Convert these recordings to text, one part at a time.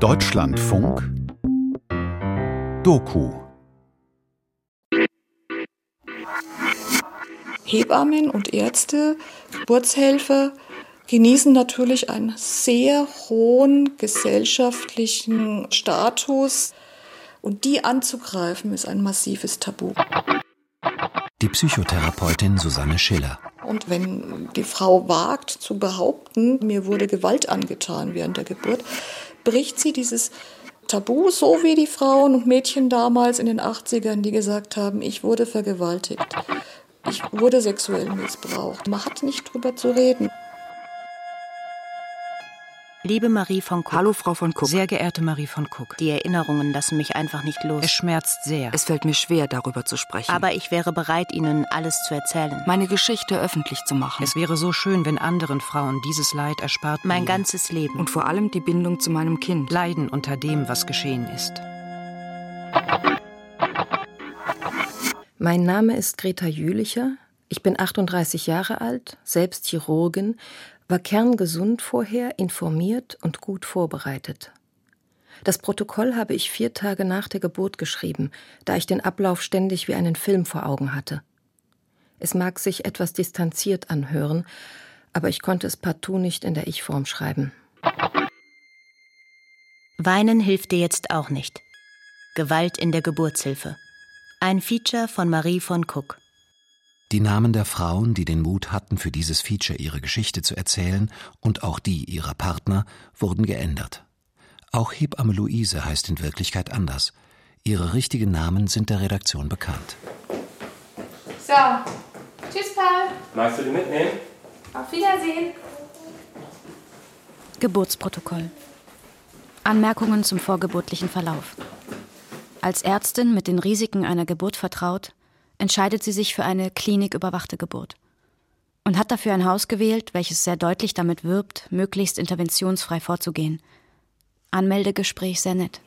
Deutschlandfunk Doku Hebammen und Ärzte, Geburtshelfer genießen natürlich einen sehr hohen gesellschaftlichen Status und die anzugreifen ist ein massives Tabu. Die Psychotherapeutin Susanne Schiller. Und wenn die Frau wagt zu behaupten, mir wurde Gewalt angetan während der Geburt, bricht sie dieses Tabu, so wie die Frauen und Mädchen damals in den 80ern, die gesagt haben, ich wurde vergewaltigt, ich wurde sexuell missbraucht. Man hat nicht drüber zu reden. Liebe Marie von Cook. Hallo, Frau von Cook. Sehr geehrte Marie von Cook. Die Erinnerungen lassen mich einfach nicht los. Es schmerzt sehr. Es fällt mir schwer, darüber zu sprechen. Aber ich wäre bereit, Ihnen alles zu erzählen. Meine Geschichte öffentlich zu machen. Es wäre so schön, wenn anderen Frauen dieses Leid erspart Mein bliebe. ganzes Leben. Und vor allem die Bindung zu meinem Kind. Leiden unter dem, was geschehen ist. Mein Name ist Greta Jülicher. Ich bin 38 Jahre alt, selbst Chirurgin war kerngesund vorher, informiert und gut vorbereitet. Das Protokoll habe ich vier Tage nach der Geburt geschrieben, da ich den Ablauf ständig wie einen Film vor Augen hatte. Es mag sich etwas distanziert anhören, aber ich konnte es partout nicht in der Ich-Form schreiben. Weinen hilft dir jetzt auch nicht. Gewalt in der Geburtshilfe. Ein Feature von Marie von Cook. Die Namen der Frauen, die den Mut hatten, für dieses Feature ihre Geschichte zu erzählen, und auch die ihrer Partner, wurden geändert. Auch Hebamme Luise heißt in Wirklichkeit anders. Ihre richtigen Namen sind der Redaktion bekannt. So, tschüss, Paul. Magst du die mitnehmen? Auf Wiedersehen. Geburtsprotokoll. Anmerkungen zum vorgeburtlichen Verlauf. Als Ärztin mit den Risiken einer Geburt vertraut, entscheidet sie sich für eine kliniküberwachte Geburt und hat dafür ein Haus gewählt, welches sehr deutlich damit wirbt, möglichst interventionsfrei vorzugehen. Anmeldegespräch sehr nett.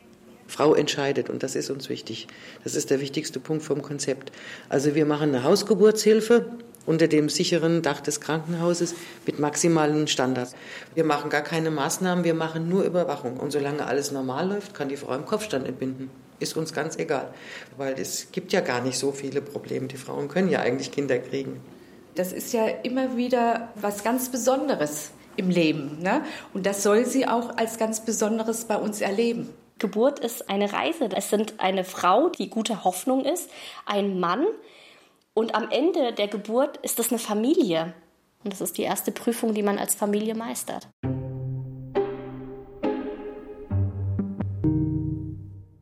Frau entscheidet und das ist uns wichtig. Das ist der wichtigste Punkt vom Konzept. Also wir machen eine Hausgeburtshilfe unter dem sicheren Dach des Krankenhauses mit maximalen Standards. Wir machen gar keine Maßnahmen, wir machen nur Überwachung. Und solange alles normal läuft, kann die Frau im Kopfstand entbinden ist uns ganz egal, weil es gibt ja gar nicht so viele Probleme. Die Frauen können ja eigentlich Kinder kriegen. Das ist ja immer wieder was ganz Besonderes im Leben. Ne? Und das soll sie auch als ganz Besonderes bei uns erleben. Geburt ist eine Reise. Es sind eine Frau, die gute Hoffnung ist, ein Mann und am Ende der Geburt ist es eine Familie. Und das ist die erste Prüfung, die man als Familie meistert.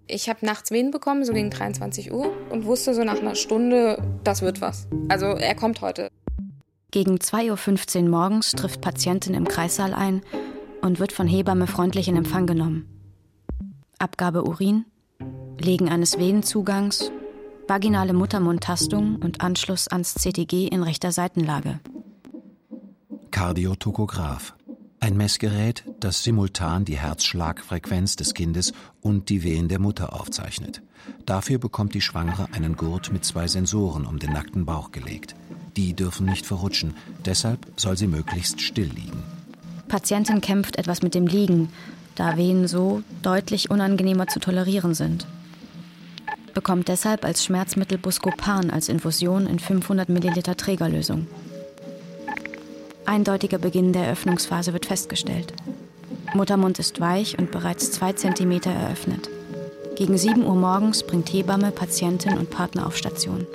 Ich habe nachts Wehen bekommen, so gegen 23 Uhr, und wusste so nach einer Stunde, das wird was. Also er kommt heute. Gegen 2.15 Uhr morgens trifft Patientin im Kreissaal ein und wird von Hebamme freundlich in Empfang genommen. Abgabe Urin, Legen eines Venenzugangs, vaginale Muttermundtastung und Anschluss ans CTG in rechter Seitenlage. Kardiotokograph. Ein Messgerät, das simultan die Herzschlagfrequenz des Kindes und die Wehen der Mutter aufzeichnet. Dafür bekommt die Schwangere einen Gurt mit zwei Sensoren um den nackten Bauch gelegt. Die dürfen nicht verrutschen, deshalb soll sie möglichst still liegen. Patientin kämpft etwas mit dem Liegen, da Wehen so deutlich unangenehmer zu tolerieren sind. Bekommt deshalb als Schmerzmittel Buscopan als Infusion in 500 Milliliter Trägerlösung. Eindeutiger Beginn der Eröffnungsphase wird festgestellt. Muttermund ist weich und bereits zwei Zentimeter eröffnet. Gegen 7 Uhr morgens bringt Hebamme Patientin und Partner auf Station.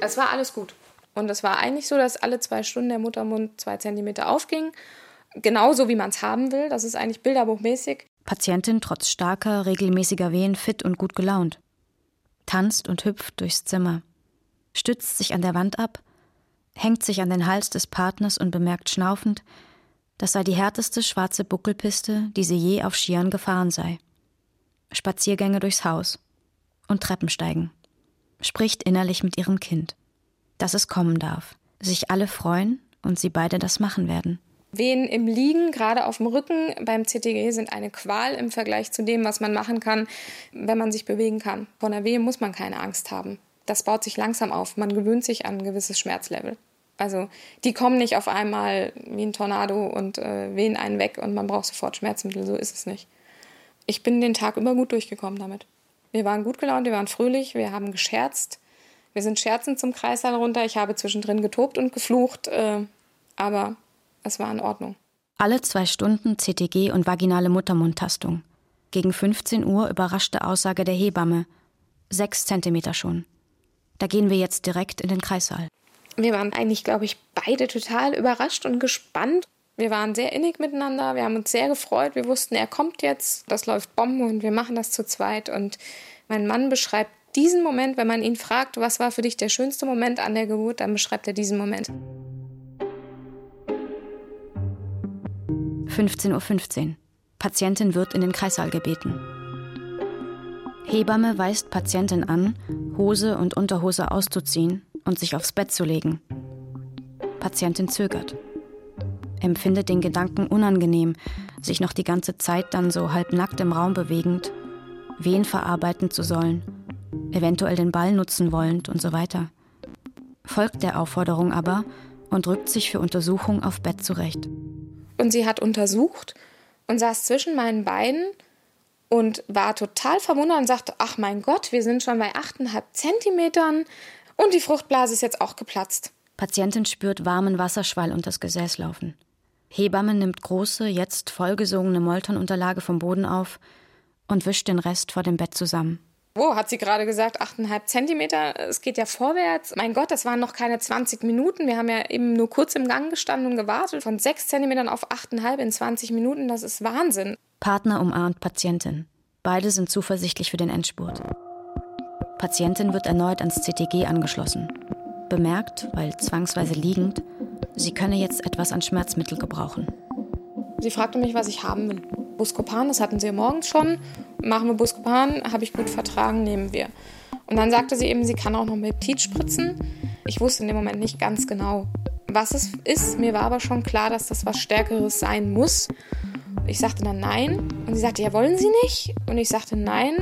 Es war alles gut. Und es war eigentlich so, dass alle zwei Stunden der Muttermund zwei Zentimeter aufging. Genauso wie man es haben will. Das ist eigentlich bilderbuchmäßig. Patientin trotz starker, regelmäßiger Wehen fit und gut gelaunt. Tanzt und hüpft durchs Zimmer. Stützt sich an der Wand ab hängt sich an den Hals des Partners und bemerkt schnaufend, das sei die härteste schwarze Buckelpiste, die sie je auf Skiern gefahren sei. Spaziergänge durchs Haus und Treppensteigen. Spricht innerlich mit ihrem Kind, dass es kommen darf, sich alle freuen und sie beide das machen werden. Wehen im Liegen, gerade auf dem Rücken beim CTG, sind eine Qual im Vergleich zu dem, was man machen kann, wenn man sich bewegen kann. Vor einer Wehe muss man keine Angst haben das baut sich langsam auf. Man gewöhnt sich an ein gewisses Schmerzlevel. Also die kommen nicht auf einmal wie ein Tornado und äh, wehen einen weg und man braucht sofort Schmerzmittel. So ist es nicht. Ich bin den Tag über gut durchgekommen damit. Wir waren gut gelaunt, wir waren fröhlich, wir haben gescherzt. Wir sind scherzend zum Kreissaal runter. Ich habe zwischendrin getobt und geflucht, äh, aber es war in Ordnung. Alle zwei Stunden CTG und vaginale Muttermundtastung. Gegen 15 Uhr überraschte Aussage der Hebamme. Sechs Zentimeter schon. Da gehen wir jetzt direkt in den Kreissaal. Wir waren eigentlich, glaube ich, beide total überrascht und gespannt. Wir waren sehr innig miteinander, wir haben uns sehr gefreut. Wir wussten, er kommt jetzt, das läuft Bomben und wir machen das zu zweit. Und mein Mann beschreibt diesen Moment, wenn man ihn fragt, was war für dich der schönste Moment an der Geburt, dann beschreibt er diesen Moment. 15.15 .15 Uhr. Patientin wird in den Kreissaal gebeten. Hebamme weist Patientin an, Hose und Unterhose auszuziehen und sich aufs Bett zu legen. Patientin zögert. Empfindet den Gedanken unangenehm, sich noch die ganze Zeit dann so halbnackt im Raum bewegend, Wehen verarbeiten zu sollen, eventuell den Ball nutzen wollend und so weiter. Folgt der Aufforderung aber und rückt sich für Untersuchung auf Bett zurecht. Und sie hat untersucht und saß zwischen meinen Beinen und war total verwundert und sagte, ach mein Gott, wir sind schon bei 8,5 Zentimetern und die Fruchtblase ist jetzt auch geplatzt. Patientin spürt warmen Wasserschwall unter das Gesäß laufen. Hebamme nimmt große, jetzt vollgesogene Moltonunterlage vom Boden auf und wischt den Rest vor dem Bett zusammen. Wo hat sie gerade gesagt, 8,5 Zentimeter? Es geht ja vorwärts. Mein Gott, das waren noch keine 20 Minuten. Wir haben ja eben nur kurz im Gang gestanden und gewartet. Von 6 Zentimetern auf 8,5 in 20 Minuten, das ist Wahnsinn. Partner umarmt Patientin. Beide sind zuversichtlich für den Endspurt. Patientin wird erneut ans CTG angeschlossen. Bemerkt, weil zwangsweise liegend, sie könne jetzt etwas an Schmerzmittel gebrauchen. Sie fragte mich, was ich haben will. Buscopan, das hatten sie morgens schon. Machen wir Buscopan, habe ich gut vertragen, nehmen wir. Und dann sagte sie eben, sie kann auch noch Peptid spritzen. Ich wusste in dem Moment nicht ganz genau, was es ist. Mir war aber schon klar, dass das was Stärkeres sein muss. Ich sagte dann nein. Und sie sagte, ja, wollen Sie nicht? Und ich sagte, nein,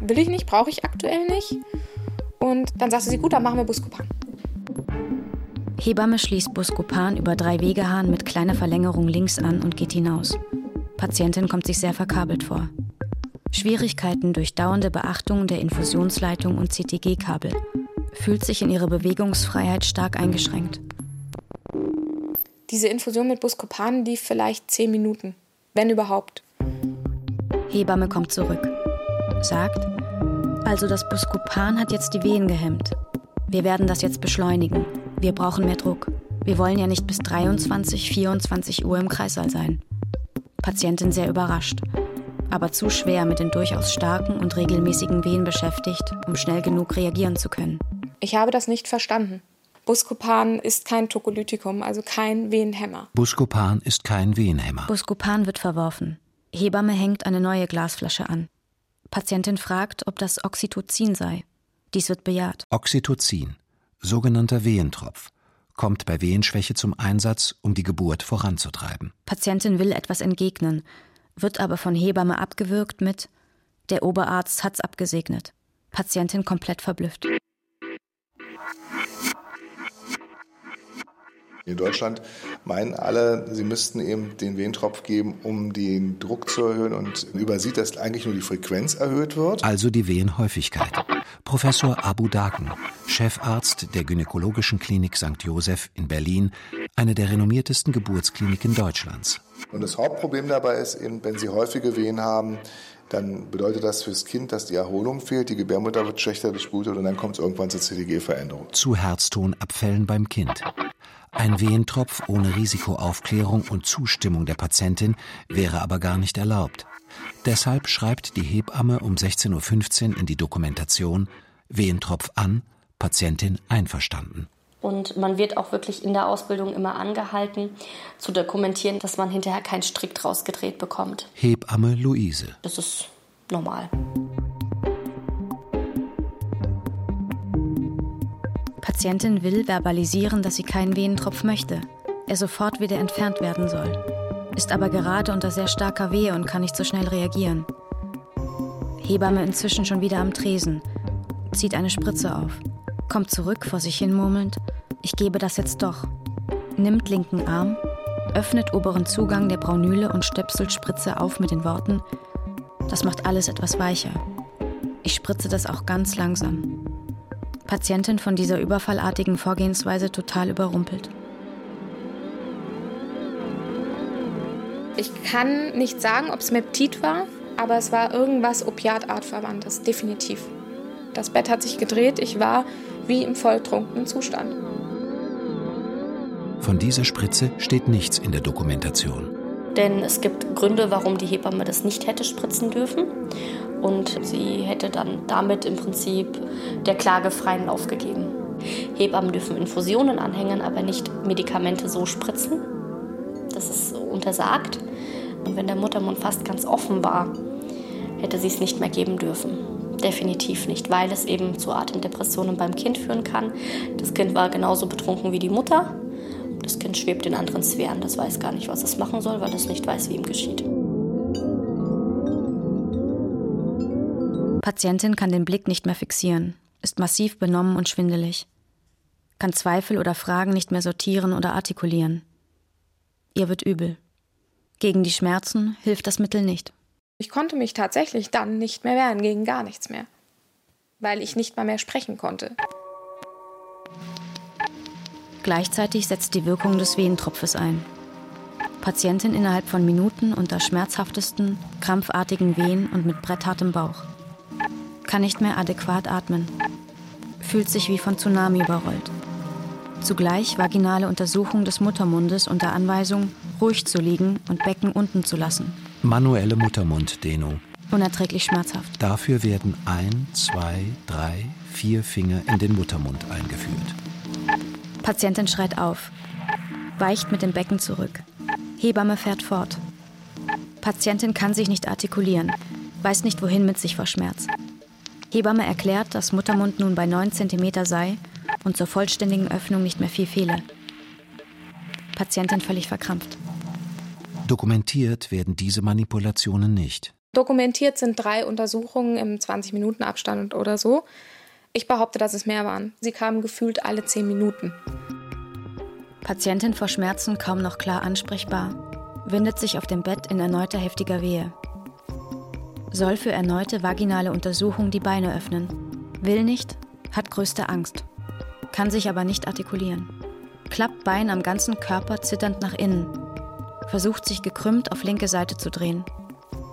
will ich nicht, brauche ich aktuell nicht. Und dann sagte sie, gut, dann machen wir Buscopan. Hebamme schließt Buscopan über drei Wegehahn mit kleiner Verlängerung links an und geht hinaus. Patientin kommt sich sehr verkabelt vor. Schwierigkeiten durch dauernde Beachtung der Infusionsleitung und CTG-Kabel. Fühlt sich in ihrer Bewegungsfreiheit stark eingeschränkt. Diese Infusion mit Buscopan lief vielleicht zehn Minuten, wenn überhaupt. Hebamme kommt zurück. Sagt, also das Buscopan hat jetzt die Wehen gehemmt. Wir werden das jetzt beschleunigen. Wir brauchen mehr Druck. Wir wollen ja nicht bis 23, 24 Uhr im Kreissaal sein. Patientin sehr überrascht, aber zu schwer mit den durchaus starken und regelmäßigen Wehen beschäftigt, um schnell genug reagieren zu können. Ich habe das nicht verstanden. Buscopan ist kein Tokolytikum, also kein Wehenhemmer. Buscopan ist kein Wehenhemmer. Buscopan wird verworfen. Hebamme hängt eine neue Glasflasche an. Patientin fragt, ob das Oxytocin sei. Dies wird bejaht. Oxytocin, sogenannter Wehentropf, kommt bei Wehenschwäche zum Einsatz, um die Geburt voranzutreiben. Patientin will etwas entgegnen, wird aber von Hebamme abgewürgt mit Der Oberarzt hat's abgesegnet. Patientin komplett verblüfft. In Deutschland meinen alle, sie müssten eben den Wehentropf geben, um den Druck zu erhöhen und übersieht, dass eigentlich nur die Frequenz erhöht wird. Also die Wehenhäufigkeit. Professor Abu Daken, Chefarzt der Gynäkologischen Klinik St. Joseph in Berlin, eine der renommiertesten Geburtskliniken Deutschlands. Und das Hauptproblem dabei ist eben, wenn Sie häufige Wehen haben, dann bedeutet das fürs Kind, dass die Erholung fehlt, die Gebärmutter wird schlechter durchblutet und dann kommt es irgendwann zur CTG-Veränderung. Zu Herztonabfällen beim Kind. Ein Wehentropf ohne Risikoaufklärung und Zustimmung der Patientin wäre aber gar nicht erlaubt. Deshalb schreibt die Hebamme um 16.15 Uhr in die Dokumentation Wehentropf an, Patientin einverstanden. Und man wird auch wirklich in der Ausbildung immer angehalten, zu dokumentieren, dass man hinterher keinen Strick draus gedreht bekommt. Hebamme Luise. Das ist normal. Patientin will verbalisieren, dass sie keinen Venentropf möchte, er sofort wieder entfernt werden soll, ist aber gerade unter sehr starker Wehe und kann nicht so schnell reagieren. Hebamme inzwischen schon wieder am Tresen, zieht eine Spritze auf, kommt zurück vor sich hin murmelnd, ich gebe das jetzt doch, nimmt linken Arm, öffnet oberen Zugang der Braunüle und stöpselt Spritze auf mit den Worten, Das macht alles etwas weicher. Ich spritze das auch ganz langsam. Patientin von dieser überfallartigen Vorgehensweise total überrumpelt. Ich kann nicht sagen, ob es Meptit war, aber es war irgendwas Opiatartverwandtes, definitiv. Das Bett hat sich gedreht, ich war wie im volltrunkenen Zustand. Von dieser Spritze steht nichts in der Dokumentation. Denn es gibt Gründe, warum die Hebamme das nicht hätte spritzen dürfen. Und sie hätte dann damit im Prinzip der Klage freien Lauf gegeben. Hebammen dürfen Infusionen anhängen, aber nicht Medikamente so spritzen. Das ist untersagt. Und wenn der Muttermund fast ganz offen war, hätte sie es nicht mehr geben dürfen. Definitiv nicht, weil es eben zu Atemdepressionen beim Kind führen kann. Das Kind war genauso betrunken wie die Mutter. Das Kind schwebt in anderen Sphären. Das weiß gar nicht, was es machen soll, weil es nicht weiß, wie ihm geschieht. Patientin kann den Blick nicht mehr fixieren, ist massiv benommen und schwindelig, kann Zweifel oder Fragen nicht mehr sortieren oder artikulieren. Ihr wird übel. Gegen die Schmerzen hilft das Mittel nicht. Ich konnte mich tatsächlich dann nicht mehr wehren, gegen gar nichts mehr, weil ich nicht mal mehr sprechen konnte. Gleichzeitig setzt die Wirkung des Wehentropfes ein. Patientin innerhalb von Minuten unter schmerzhaftesten, krampfartigen Wehen und mit bretthartem Bauch. Kann nicht mehr adäquat atmen. Fühlt sich wie von Tsunami überrollt. Zugleich vaginale Untersuchung des Muttermundes unter Anweisung, ruhig zu liegen und Becken unten zu lassen. Manuelle Muttermunddehnung. Unerträglich schmerzhaft. Dafür werden ein, zwei, drei, vier Finger in den Muttermund eingeführt. Patientin schreit auf, weicht mit dem Becken zurück. Hebamme fährt fort. Patientin kann sich nicht artikulieren, weiß nicht wohin mit sich vor Schmerz. Hebamme erklärt, dass Muttermund nun bei 9 cm sei und zur vollständigen Öffnung nicht mehr viel fehle. Patientin völlig verkrampft. Dokumentiert werden diese Manipulationen nicht. Dokumentiert sind drei Untersuchungen im 20-Minuten-Abstand oder so. Ich behaupte, dass es mehr waren. Sie kamen gefühlt alle 10 Minuten. Patientin vor Schmerzen kaum noch klar ansprechbar, windet sich auf dem Bett in erneuter heftiger Wehe. Soll für erneute vaginale Untersuchung die Beine öffnen. Will nicht, hat größte Angst. Kann sich aber nicht artikulieren. Klappt Bein am ganzen Körper zitternd nach innen. Versucht sich gekrümmt auf linke Seite zu drehen.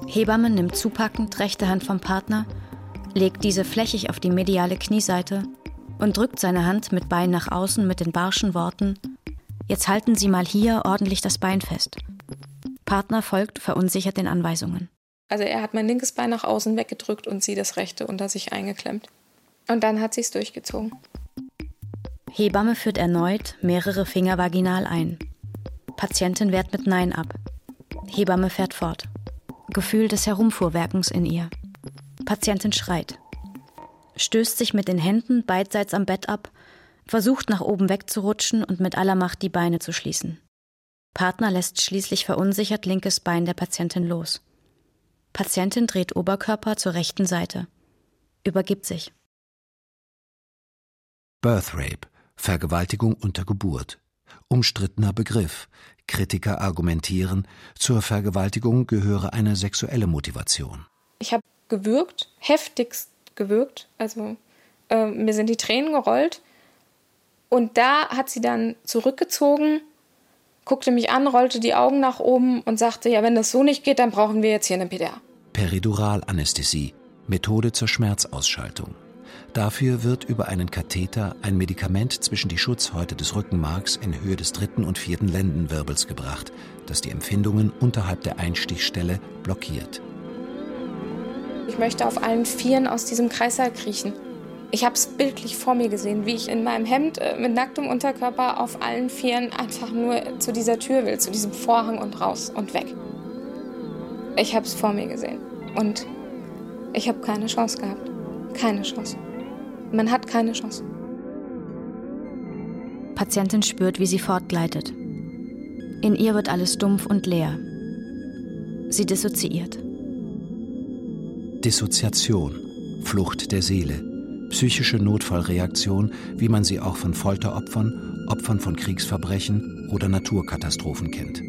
Hebamme nimmt zupackend rechte Hand vom Partner, legt diese flächig auf die mediale Knieseite und drückt seine Hand mit Bein nach außen mit den barschen Worten: Jetzt halten Sie mal hier ordentlich das Bein fest. Partner folgt verunsichert den Anweisungen. Also er hat mein linkes Bein nach außen weggedrückt und sie das rechte unter sich eingeklemmt. Und dann hat sie es durchgezogen. Hebamme führt erneut mehrere Finger vaginal ein. Patientin wehrt mit Nein ab. Hebamme fährt fort. Gefühl des Herumfuhrwerkens in ihr. Patientin schreit. Stößt sich mit den Händen beidseits am Bett ab, versucht nach oben wegzurutschen und mit aller Macht die Beine zu schließen. Partner lässt schließlich verunsichert linkes Bein der Patientin los. Patientin dreht Oberkörper zur rechten Seite. Übergibt sich. Birth Rape, Vergewaltigung unter Geburt. Umstrittener Begriff. Kritiker argumentieren, zur Vergewaltigung gehöre eine sexuelle Motivation. Ich habe gewürgt, heftigst gewürgt. Also äh, mir sind die Tränen gerollt. Und da hat sie dann zurückgezogen, guckte mich an, rollte die Augen nach oben und sagte, ja, wenn das so nicht geht, dann brauchen wir jetzt hier eine PDA. Periduralanästhesie, Methode zur Schmerzausschaltung. Dafür wird über einen Katheter ein Medikament zwischen die Schutzhäute des Rückenmarks in Höhe des dritten und vierten Lendenwirbels gebracht, das die Empfindungen unterhalb der Einstichstelle blockiert. Ich möchte auf allen Vieren aus diesem Kreißsaal kriechen. Ich habe es bildlich vor mir gesehen, wie ich in meinem Hemd äh, mit nacktem Unterkörper auf allen Vieren einfach nur zu dieser Tür will, zu diesem Vorhang und raus und weg. Ich habe es vor mir gesehen und ich habe keine Chance gehabt. Keine Chance. Man hat keine Chance. Patientin spürt, wie sie fortgleitet. In ihr wird alles dumpf und leer. Sie dissoziiert. Dissoziation, Flucht der Seele, psychische Notfallreaktion, wie man sie auch von Folteropfern, Opfern von Kriegsverbrechen oder Naturkatastrophen kennt.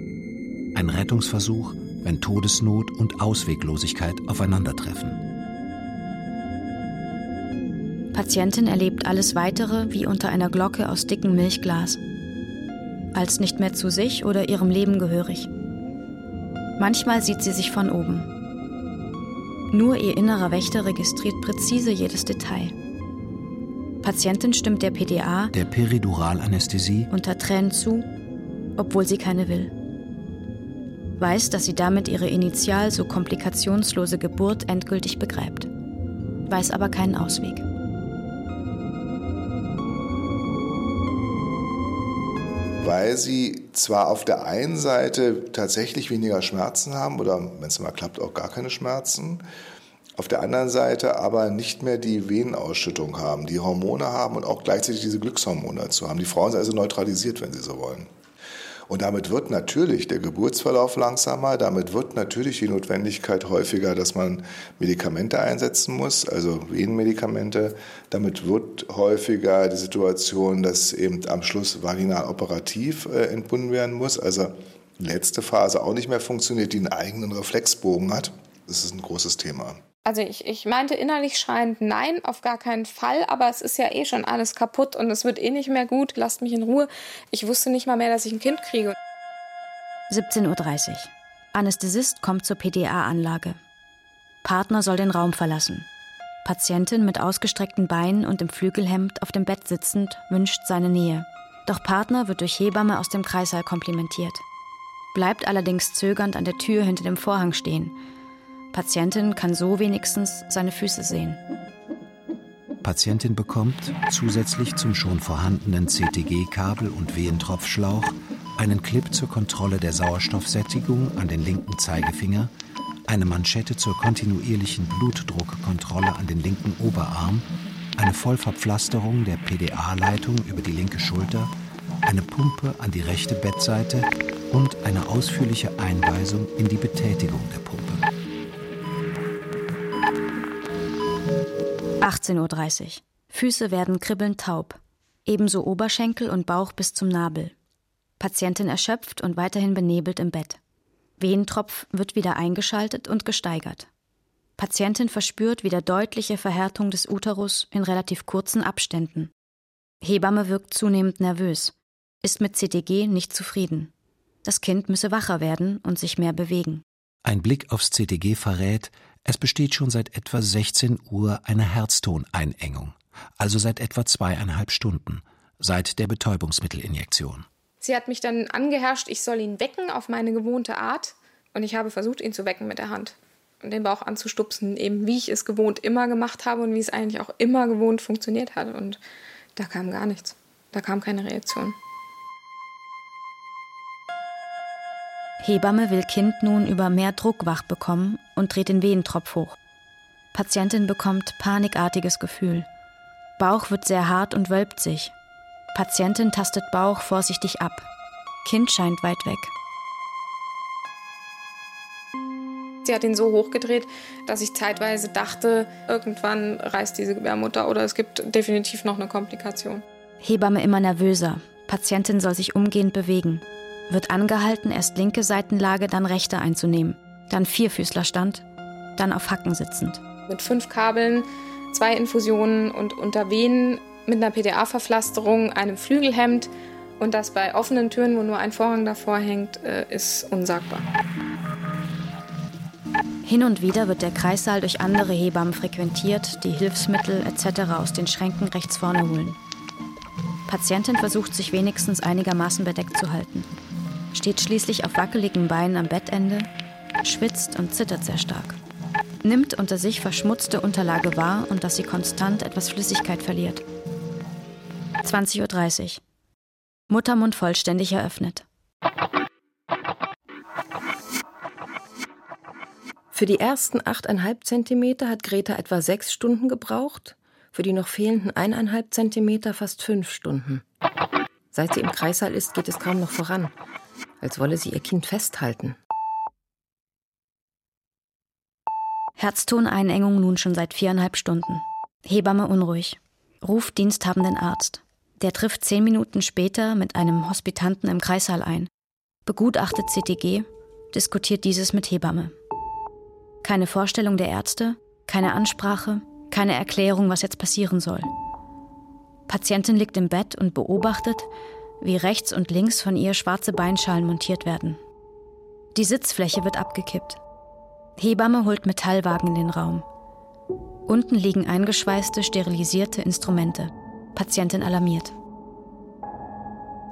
Ein Rettungsversuch wenn Todesnot und Ausweglosigkeit aufeinandertreffen. Patientin erlebt alles Weitere wie unter einer Glocke aus dickem Milchglas. Als nicht mehr zu sich oder ihrem Leben gehörig. Manchmal sieht sie sich von oben. Nur ihr innerer Wächter registriert präzise jedes Detail. Patientin stimmt der PDA, der Periduralanästhesie, unter Tränen zu, obwohl sie keine will. Weiß, dass sie damit ihre initial so komplikationslose Geburt endgültig begräbt. Weiß aber keinen Ausweg. weil sie zwar auf der einen Seite tatsächlich weniger Schmerzen haben oder wenn es mal klappt auch gar keine Schmerzen, auf der anderen Seite aber nicht mehr die Venenausschüttung haben, die Hormone haben und auch gleichzeitig diese Glückshormone dazu haben. Die Frauen sind also neutralisiert, wenn sie so wollen. Und damit wird natürlich der Geburtsverlauf langsamer, damit wird natürlich die Notwendigkeit häufiger, dass man Medikamente einsetzen muss, also Venenmedikamente. Damit wird häufiger die Situation, dass eben am Schluss vaginal operativ äh, entbunden werden muss. Also letzte Phase auch nicht mehr funktioniert, die einen eigenen Reflexbogen hat. Das ist ein großes Thema. Also ich, ich meinte innerlich schreiend, nein, auf gar keinen Fall, aber es ist ja eh schon alles kaputt und es wird eh nicht mehr gut, lasst mich in Ruhe. Ich wusste nicht mal mehr, dass ich ein Kind kriege. 17.30 Uhr. Anästhesist kommt zur PDA-Anlage. Partner soll den Raum verlassen. Patientin mit ausgestreckten Beinen und im Flügelhemd auf dem Bett sitzend wünscht seine Nähe. Doch Partner wird durch Hebamme aus dem Kreissaal komplimentiert. Bleibt allerdings zögernd an der Tür hinter dem Vorhang stehen – Patientin kann so wenigstens seine Füße sehen. Patientin bekommt zusätzlich zum schon vorhandenen CTG-Kabel und Wehentropfschlauch einen Clip zur Kontrolle der Sauerstoffsättigung an den linken Zeigefinger, eine Manschette zur kontinuierlichen Blutdruckkontrolle an den linken Oberarm, eine Vollverpflasterung der PDA-Leitung über die linke Schulter, eine Pumpe an die rechte Bettseite und eine ausführliche Einweisung in die Betätigung der Pumpe. 18.30 Uhr. Füße werden kribbelnd taub. Ebenso Oberschenkel und Bauch bis zum Nabel. Patientin erschöpft und weiterhin benebelt im Bett. Venentropf wird wieder eingeschaltet und gesteigert. Patientin verspürt wieder deutliche Verhärtung des Uterus in relativ kurzen Abständen. Hebamme wirkt zunehmend nervös, ist mit CTG nicht zufrieden. Das Kind müsse wacher werden und sich mehr bewegen. Ein Blick aufs CTG verrät, es besteht schon seit etwa 16 Uhr eine Herztoneinengung, also seit etwa zweieinhalb Stunden, seit der Betäubungsmittelinjektion. Sie hat mich dann angeherrscht, ich soll ihn wecken auf meine gewohnte Art. Und ich habe versucht, ihn zu wecken mit der Hand und den Bauch anzustupsen, eben wie ich es gewohnt immer gemacht habe und wie es eigentlich auch immer gewohnt funktioniert hat. Und da kam gar nichts. Da kam keine Reaktion. Hebamme will Kind nun über mehr Druck wach bekommen und dreht den Wehentropf hoch. Patientin bekommt panikartiges Gefühl. Bauch wird sehr hart und wölbt sich. Patientin tastet Bauch vorsichtig ab. Kind scheint weit weg. Sie hat ihn so hochgedreht, dass ich zeitweise dachte, irgendwann reißt diese Gebärmutter oder es gibt definitiv noch eine Komplikation. Hebamme immer nervöser. Patientin soll sich umgehend bewegen wird angehalten, erst linke Seitenlage, dann rechte einzunehmen, dann Vierfüßlerstand, dann auf Hacken sitzend. Mit fünf Kabeln, zwei Infusionen und unter Venen mit einer PDA-Verpflasterung, einem Flügelhemd und das bei offenen Türen, wo nur ein Vorhang davor hängt, äh, ist unsagbar. Hin und wieder wird der Kreissaal durch andere Hebammen frequentiert, die Hilfsmittel etc. aus den Schränken rechts vorne holen. Patientin versucht sich wenigstens einigermaßen bedeckt zu halten steht schließlich auf wackeligen Beinen am Bettende, schwitzt und zittert sehr stark. Nimmt unter sich verschmutzte Unterlage wahr und dass sie konstant etwas Flüssigkeit verliert. 20.30 Uhr. Muttermund vollständig eröffnet. Für die ersten 8,5 Zentimeter hat Greta etwa sechs Stunden gebraucht, für die noch fehlenden 1,5 Zentimeter fast fünf Stunden. Seit sie im Kreissaal ist, geht es kaum noch voran als wolle sie ihr Kind festhalten. Herztoneinengung nun schon seit viereinhalb Stunden. Hebamme unruhig. Ruft diensthabenden Arzt. Der trifft zehn Minuten später mit einem Hospitanten im Kreissaal ein. Begutachtet CTG, diskutiert dieses mit Hebamme. Keine Vorstellung der Ärzte, keine Ansprache, keine Erklärung, was jetzt passieren soll. Patientin liegt im Bett und beobachtet, wie rechts und links von ihr schwarze Beinschalen montiert werden. Die Sitzfläche wird abgekippt. Hebamme holt Metallwagen in den Raum. Unten liegen eingeschweißte, sterilisierte Instrumente. Patientin alarmiert.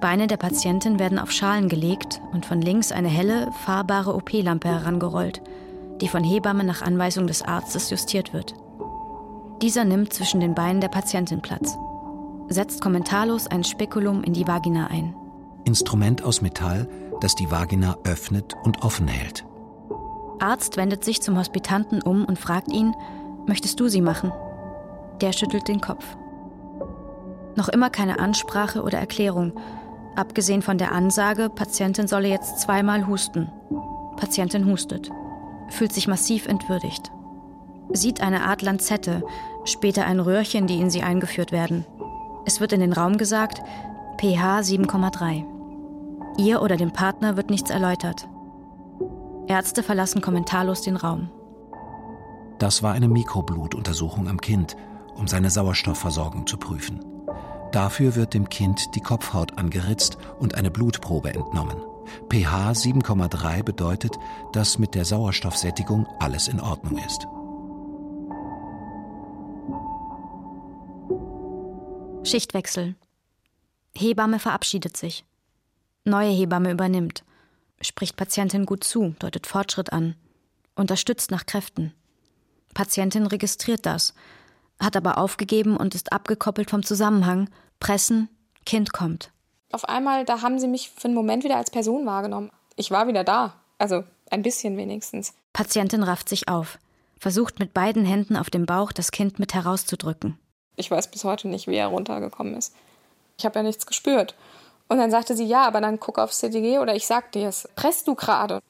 Beine der Patientin werden auf Schalen gelegt und von links eine helle, fahrbare OP-Lampe herangerollt, die von Hebamme nach Anweisung des Arztes justiert wird. Dieser nimmt zwischen den Beinen der Patientin Platz, setzt kommentarlos ein Spekulum in die Vagina ein. Instrument aus Metall, das die Vagina öffnet und offen hält. Arzt wendet sich zum Hospitanten um und fragt ihn, möchtest du sie machen? Der schüttelt den Kopf. Noch immer keine Ansprache oder Erklärung, abgesehen von der Ansage, Patientin solle jetzt zweimal husten. Patientin hustet, fühlt sich massiv entwürdigt. Sieht eine Art Lanzette, später ein Röhrchen, die in sie eingeführt werden. Es wird in den Raum gesagt, pH 7,3. Ihr oder dem Partner wird nichts erläutert. Ärzte verlassen kommentarlos den Raum. Das war eine Mikroblutuntersuchung am Kind, um seine Sauerstoffversorgung zu prüfen. Dafür wird dem Kind die Kopfhaut angeritzt und eine Blutprobe entnommen. pH 7,3 bedeutet, dass mit der Sauerstoffsättigung alles in Ordnung ist. Schichtwechsel. Hebamme verabschiedet sich. Neue Hebamme übernimmt spricht Patientin gut zu, deutet Fortschritt an, unterstützt nach Kräften. Patientin registriert das, hat aber aufgegeben und ist abgekoppelt vom Zusammenhang. Pressen, Kind kommt. Auf einmal, da haben sie mich für einen Moment wieder als Person wahrgenommen. Ich war wieder da. Also ein bisschen wenigstens. Patientin rafft sich auf, versucht mit beiden Händen auf dem Bauch das Kind mit herauszudrücken. Ich weiß bis heute nicht, wie er runtergekommen ist. Ich habe ja nichts gespürt. Und dann sagte sie, ja, aber dann guck aufs CTG oder ich sag dir es. Presst du gerade?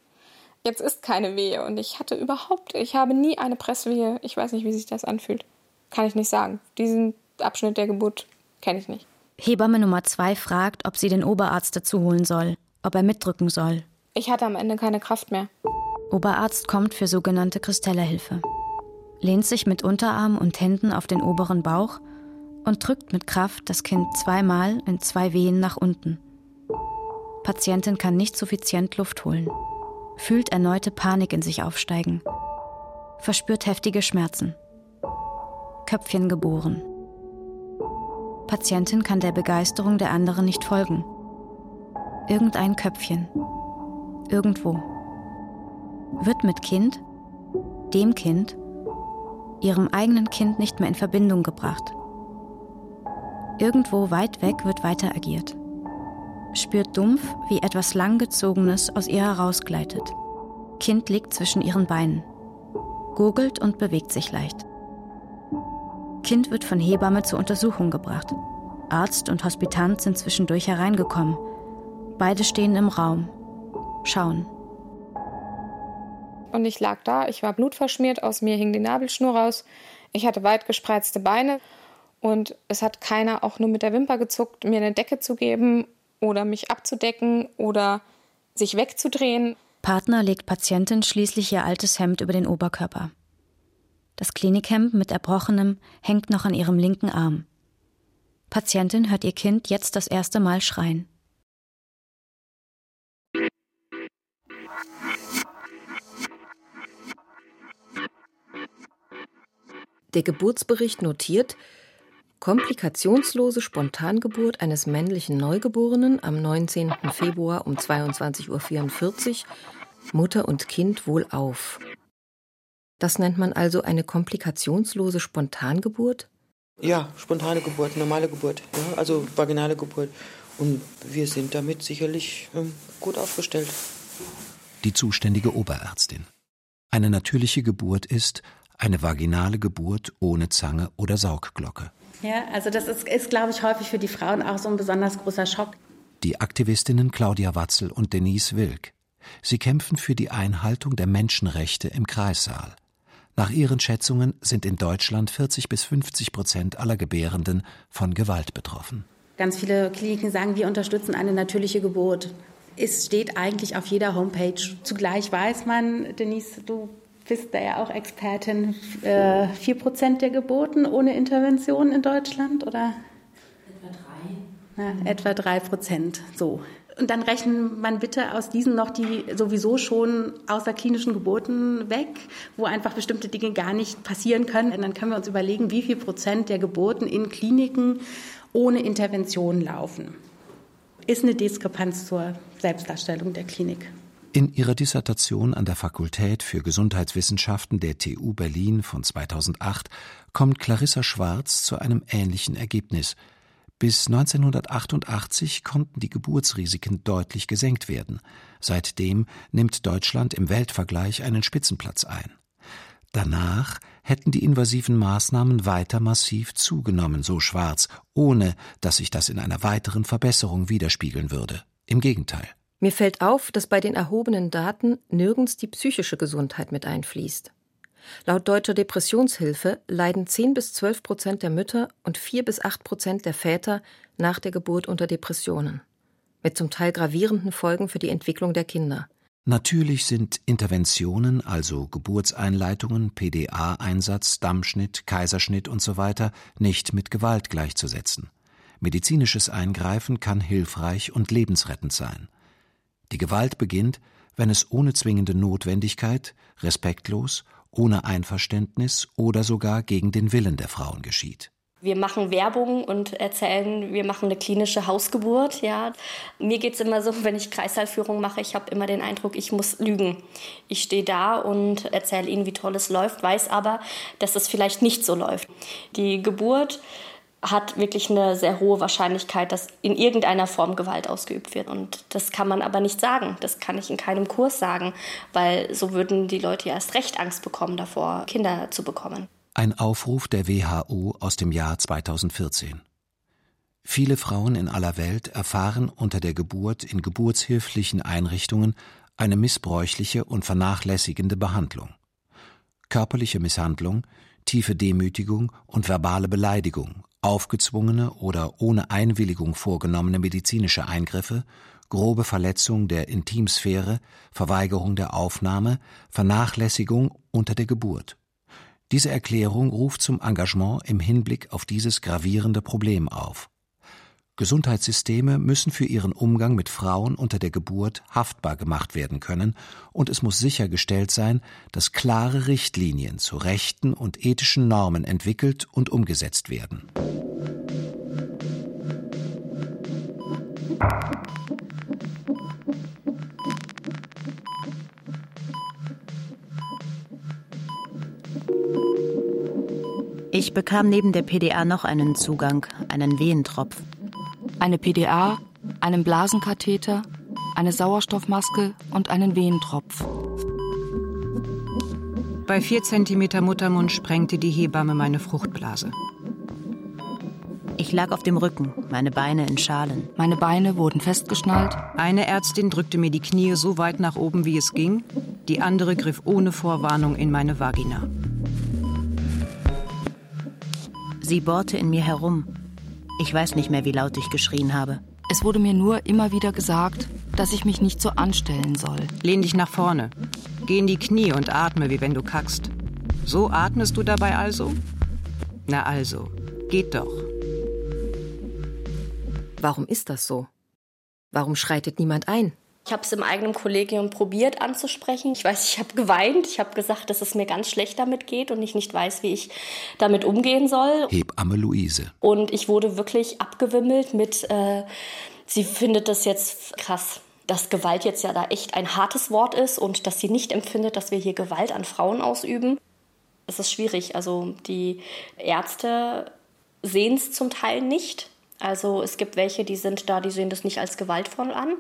Jetzt ist keine Wehe und ich hatte überhaupt, ich habe nie eine Presswehe. Ich weiß nicht, wie sich das anfühlt. Kann ich nicht sagen. Diesen Abschnitt der Geburt kenne ich nicht. Hebamme Nummer zwei fragt, ob sie den Oberarzt dazu holen soll, ob er mitdrücken soll. Ich hatte am Ende keine Kraft mehr. Oberarzt kommt für sogenannte Kristellerhilfe. Lehnt sich mit Unterarm und Händen auf den oberen Bauch und drückt mit Kraft das Kind zweimal in zwei Wehen nach unten. Patientin kann nicht suffizient Luft holen, fühlt erneute Panik in sich aufsteigen, verspürt heftige Schmerzen. Köpfchen geboren. Patientin kann der Begeisterung der anderen nicht folgen. Irgendein Köpfchen. Irgendwo. Wird mit Kind, dem Kind, ihrem eigenen Kind nicht mehr in Verbindung gebracht. Irgendwo weit weg wird weiter agiert. Spürt dumpf, wie etwas Langgezogenes aus ihr herausgleitet. Kind liegt zwischen ihren Beinen. Gurgelt und bewegt sich leicht. Kind wird von Hebamme zur Untersuchung gebracht. Arzt und Hospitant sind zwischendurch hereingekommen. Beide stehen im Raum. Schauen. Und ich lag da, ich war blutverschmiert, aus mir hing die Nabelschnur raus. Ich hatte weit gespreizte Beine und es hat keiner auch nur mit der Wimper gezuckt, mir eine Decke zu geben oder mich abzudecken oder sich wegzudrehen. Partner legt Patientin schließlich ihr altes Hemd über den Oberkörper. Das Klinikhemd mit Erbrochenem hängt noch an ihrem linken Arm. Patientin hört ihr Kind jetzt das erste Mal schreien. Der Geburtsbericht notiert, Komplikationslose Spontangeburt eines männlichen Neugeborenen am 19. Februar um 22.44 Uhr, Mutter und Kind wohlauf. Das nennt man also eine komplikationslose Spontangeburt? Ja, spontane Geburt, normale Geburt, ja, also vaginale Geburt. Und wir sind damit sicherlich ähm, gut aufgestellt. Die zuständige Oberärztin. Eine natürliche Geburt ist eine vaginale Geburt ohne Zange oder Saugglocke. Ja, also das ist, ist, glaube ich, häufig für die Frauen auch so ein besonders großer Schock. Die Aktivistinnen Claudia Watzel und Denise Wilk. Sie kämpfen für die Einhaltung der Menschenrechte im Kreissaal. Nach ihren Schätzungen sind in Deutschland 40 bis 50 Prozent aller Gebärenden von Gewalt betroffen. Ganz viele Kliniken sagen, wir unterstützen eine natürliche Geburt. Es steht eigentlich auf jeder Homepage. Zugleich weiß man, Denise, du bist da ja auch Expertin, äh, 4% der Geburten ohne Intervention in Deutschland, oder? Etwa drei. Na, etwa drei Prozent, so. Und dann rechnen man bitte aus diesen noch die sowieso schon außerklinischen Geburten weg, wo einfach bestimmte Dinge gar nicht passieren können. Und dann können wir uns überlegen, wie viel Prozent der Geburten in Kliniken ohne Intervention laufen. Ist eine Diskrepanz zur Selbstdarstellung der Klinik. In ihrer Dissertation an der Fakultät für Gesundheitswissenschaften der TU Berlin von 2008 kommt Clarissa Schwarz zu einem ähnlichen Ergebnis – bis 1988 konnten die Geburtsrisiken deutlich gesenkt werden. Seitdem nimmt Deutschland im Weltvergleich einen Spitzenplatz ein. Danach hätten die invasiven Maßnahmen weiter massiv zugenommen, so Schwarz, ohne dass sich das in einer weiteren Verbesserung widerspiegeln würde. Im Gegenteil. Mir fällt auf, dass bei den erhobenen Daten nirgends die psychische Gesundheit mit einfließt. Laut Deutscher Depressionshilfe leiden 10 bis 12 Prozent der Mütter und 4 bis 8 Prozent der Väter nach der Geburt unter Depressionen. Mit zum Teil gravierenden Folgen für die Entwicklung der Kinder. Natürlich sind Interventionen, also Geburtseinleitungen, PDA-Einsatz, Dammschnitt, Kaiserschnitt usw. So nicht mit Gewalt gleichzusetzen. Medizinisches Eingreifen kann hilfreich und lebensrettend sein. Die Gewalt beginnt, wenn es ohne zwingende Notwendigkeit, respektlos ohne Einverständnis oder sogar gegen den Willen der Frauen geschieht. Wir machen Werbung und erzählen, wir machen eine klinische Hausgeburt. Ja. Mir geht es immer so, wenn ich Kreisallführung mache, ich habe immer den Eindruck, ich muss lügen. Ich stehe da und erzähle ihnen, wie toll es läuft, weiß aber, dass es vielleicht nicht so läuft. Die Geburt hat wirklich eine sehr hohe Wahrscheinlichkeit, dass in irgendeiner Form Gewalt ausgeübt wird. Und das kann man aber nicht sagen. Das kann ich in keinem Kurs sagen, weil so würden die Leute ja erst recht Angst bekommen davor, Kinder zu bekommen. Ein Aufruf der WHO aus dem Jahr 2014. Viele Frauen in aller Welt erfahren unter der Geburt in geburtshilflichen Einrichtungen eine missbräuchliche und vernachlässigende Behandlung. Körperliche Misshandlung, tiefe Demütigung und verbale Beleidigung aufgezwungene oder ohne Einwilligung vorgenommene medizinische Eingriffe, grobe Verletzung der Intimsphäre, Verweigerung der Aufnahme, Vernachlässigung unter der Geburt. Diese Erklärung ruft zum Engagement im Hinblick auf dieses gravierende Problem auf. Gesundheitssysteme müssen für ihren Umgang mit Frauen unter der Geburt haftbar gemacht werden können, und es muss sichergestellt sein, dass klare Richtlinien zu Rechten und ethischen Normen entwickelt und umgesetzt werden. Ich bekam neben der PDA noch einen Zugang, einen Wehentropf eine PDA, einen Blasenkatheter, eine Sauerstoffmaske und einen Wehentropf. Bei 4 cm Muttermund sprengte die Hebamme meine Fruchtblase. Ich lag auf dem Rücken, meine Beine in Schalen. Meine Beine wurden festgeschnallt. Eine Ärztin drückte mir die Knie so weit nach oben, wie es ging. Die andere griff ohne Vorwarnung in meine Vagina. Sie bohrte in mir herum, ich weiß nicht mehr, wie laut ich geschrien habe. Es wurde mir nur immer wieder gesagt, dass ich mich nicht so anstellen soll. Lehn dich nach vorne. Geh in die Knie und atme, wie wenn du kackst. So atmest du dabei also? Na also, geht doch. Warum ist das so? Warum schreitet niemand ein? Ich habe es im eigenen Kollegium probiert anzusprechen. Ich weiß, ich habe geweint. Ich habe gesagt, dass es mir ganz schlecht damit geht und ich nicht weiß, wie ich damit umgehen soll. Hebamme Luise. Und ich wurde wirklich abgewimmelt mit, äh, sie findet das jetzt krass dass Gewalt jetzt ja da echt ein hartes Wort ist und dass sie nicht empfindet, dass wir hier Gewalt an Frauen ausüben. Es ist schwierig. Also die Ärzte sehen es zum Teil nicht. Also es gibt welche, die sind da, die sehen das nicht als gewaltvoll an.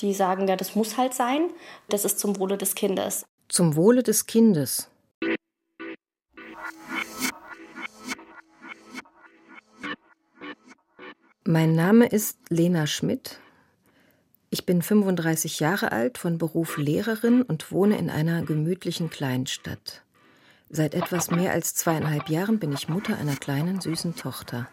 Die sagen, ja, das muss halt sein. Das ist zum Wohle des Kindes. Zum Wohle des Kindes. Mein Name ist Lena Schmidt. Ich bin 35 Jahre alt, von Beruf Lehrerin und wohne in einer gemütlichen Kleinstadt. Seit etwas mehr als zweieinhalb Jahren bin ich Mutter einer kleinen süßen Tochter.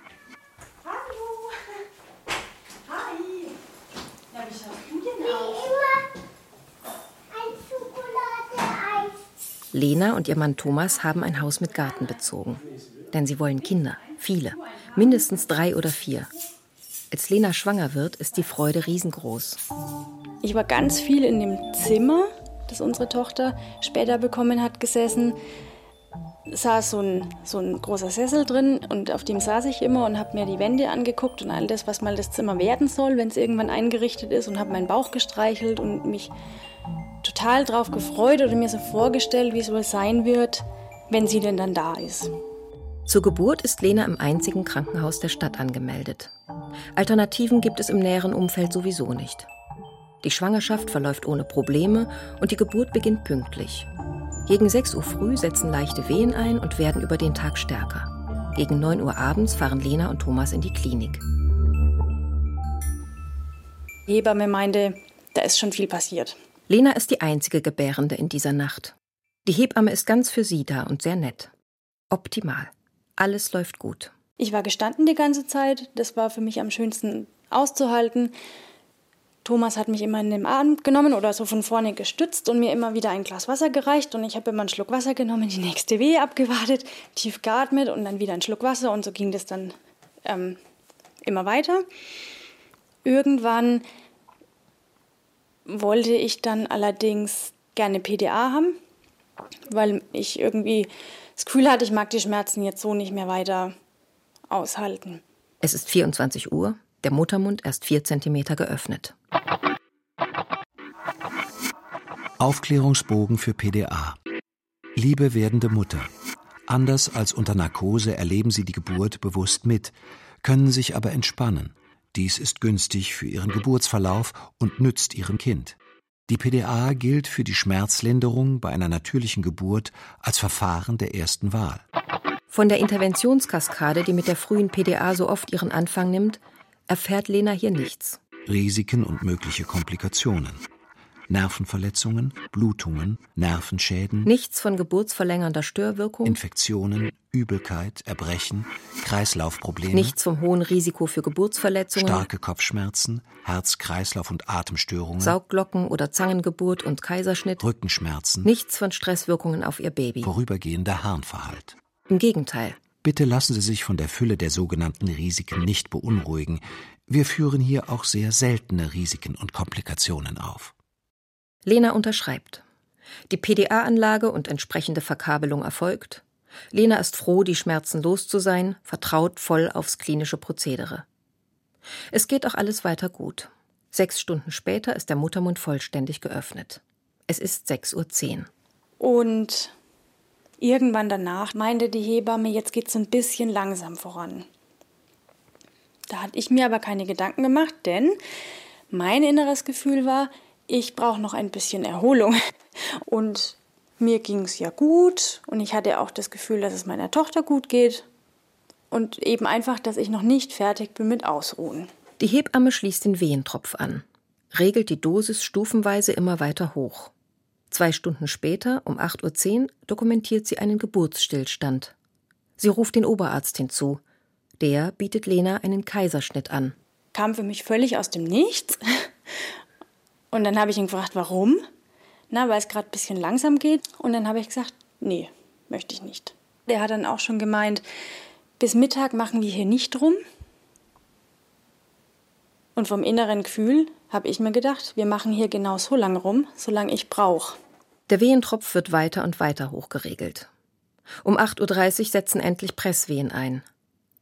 Lena und ihr Mann Thomas haben ein Haus mit Garten bezogen. Denn sie wollen Kinder, viele, mindestens drei oder vier. Als Lena schwanger wird, ist die Freude riesengroß. Ich war ganz viel in dem Zimmer, das unsere Tochter später bekommen hat, gesessen. Saß so ein, so ein großer Sessel drin und auf dem saß ich immer und habe mir die Wände angeguckt und all das, was mal das Zimmer werden soll, wenn es irgendwann eingerichtet ist und habe meinen Bauch gestreichelt und mich total drauf gefreut oder mir so vorgestellt, wie es wohl sein wird, wenn sie denn dann da ist. Zur Geburt ist Lena im einzigen Krankenhaus der Stadt angemeldet. Alternativen gibt es im näheren Umfeld sowieso nicht. Die Schwangerschaft verläuft ohne Probleme und die Geburt beginnt pünktlich. Gegen 6 Uhr früh setzen leichte Wehen ein und werden über den Tag stärker. Gegen 9 Uhr abends fahren Lena und Thomas in die Klinik. Die Hebamme meinte, da ist schon viel passiert. Lena ist die einzige Gebärende in dieser Nacht. Die Hebamme ist ganz für sie da und sehr nett. Optimal. Alles läuft gut. Ich war gestanden die ganze Zeit. Das war für mich am schönsten auszuhalten. Thomas hat mich immer in den Arm genommen oder so von vorne gestützt und mir immer wieder ein Glas Wasser gereicht. Und ich habe immer einen Schluck Wasser genommen, die nächste Wehe abgewartet, tief geatmet und dann wieder einen Schluck Wasser. Und so ging das dann ähm, immer weiter. Irgendwann wollte ich dann allerdings gerne PDA haben, weil ich irgendwie das Gefühl hatte, ich mag die Schmerzen jetzt so nicht mehr weiter aushalten. Es ist 24 Uhr, der Muttermund erst 4 cm geöffnet. Aufklärungsbogen für PDA. Liebe werdende Mutter, anders als unter Narkose erleben Sie die Geburt bewusst mit, können sich aber entspannen. Dies ist günstig für Ihren Geburtsverlauf und nützt Ihrem Kind. Die PDA gilt für die Schmerzlinderung bei einer natürlichen Geburt als Verfahren der ersten Wahl. Von der Interventionskaskade, die mit der frühen PDA so oft ihren Anfang nimmt, erfährt Lena hier nichts. Risiken und mögliche Komplikationen. Nervenverletzungen, Blutungen, Nervenschäden. Nichts von geburtsverlängernder Störwirkung. Infektionen, Übelkeit, Erbrechen, Kreislaufprobleme. Nichts vom hohen Risiko für Geburtsverletzungen. Starke Kopfschmerzen, Herz-, Kreislauf- und Atemstörungen. Saugglocken oder Zangengeburt und Kaiserschnitt. Rückenschmerzen. Nichts von Stresswirkungen auf ihr Baby. Vorübergehender Harnverhalt. Im Gegenteil. Bitte lassen Sie sich von der Fülle der sogenannten Risiken nicht beunruhigen. Wir führen hier auch sehr seltene Risiken und Komplikationen auf. Lena unterschreibt. Die PDA-Anlage und entsprechende Verkabelung erfolgt. Lena ist froh, die Schmerzen los zu sein, vertraut voll aufs klinische Prozedere. Es geht auch alles weiter gut. Sechs Stunden später ist der Muttermund vollständig geöffnet. Es ist 6.10 Uhr. Und irgendwann danach meinte die Hebamme, jetzt geht es ein bisschen langsam voran. Da hatte ich mir aber keine Gedanken gemacht, denn mein inneres Gefühl war, ich brauche noch ein bisschen Erholung. Und mir ging es ja gut und ich hatte auch das Gefühl, dass es meiner Tochter gut geht. Und eben einfach, dass ich noch nicht fertig bin mit Ausruhen. Die Hebamme schließt den Wehentropf an, regelt die Dosis stufenweise immer weiter hoch. Zwei Stunden später, um 8.10 Uhr, dokumentiert sie einen Geburtsstillstand. Sie ruft den Oberarzt hinzu. Der bietet Lena einen Kaiserschnitt an. Kam für mich völlig aus dem Nichts. Und dann habe ich ihn gefragt, warum? Na, weil es gerade ein bisschen langsam geht. Und dann habe ich gesagt, nee, möchte ich nicht. Der hat dann auch schon gemeint, bis Mittag machen wir hier nicht rum. Und vom inneren Gefühl habe ich mir gedacht, wir machen hier genau so lange rum, solange ich brauche. Der Wehentropf wird weiter und weiter hochgeregelt. Um 8.30 Uhr setzen endlich Presswehen ein.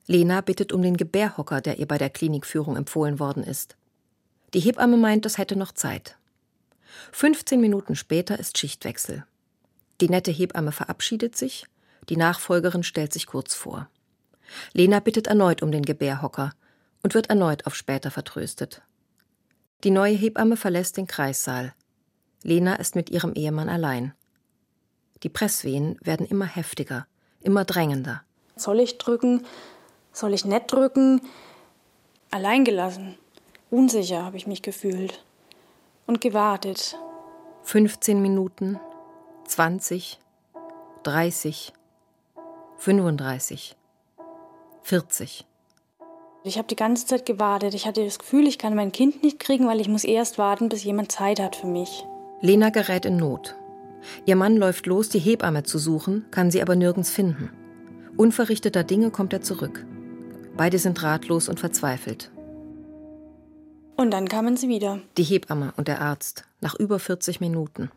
Lena bittet um den Gebärhocker, der ihr bei der Klinikführung empfohlen worden ist. Die Hebamme meint, es hätte noch Zeit. 15 Minuten später ist Schichtwechsel. Die nette Hebamme verabschiedet sich, die Nachfolgerin stellt sich kurz vor. Lena bittet erneut um den Gebärhocker und wird erneut auf später vertröstet. Die neue Hebamme verlässt den Kreissaal. Lena ist mit ihrem Ehemann allein. Die Presswehen werden immer heftiger, immer drängender. Soll ich drücken? Soll ich nicht drücken? Alleingelassen. Unsicher habe ich mich gefühlt und gewartet. 15 Minuten, 20, 30, 35, 40. Ich habe die ganze Zeit gewartet. Ich hatte das Gefühl, ich kann mein Kind nicht kriegen, weil ich muss erst warten, bis jemand Zeit hat für mich. Lena gerät in Not. Ihr Mann läuft los, die Hebamme zu suchen, kann sie aber nirgends finden. Unverrichteter Dinge kommt er zurück. Beide sind ratlos und verzweifelt. Und dann kamen sie wieder. Die Hebamme und der Arzt, nach über 40 Minuten.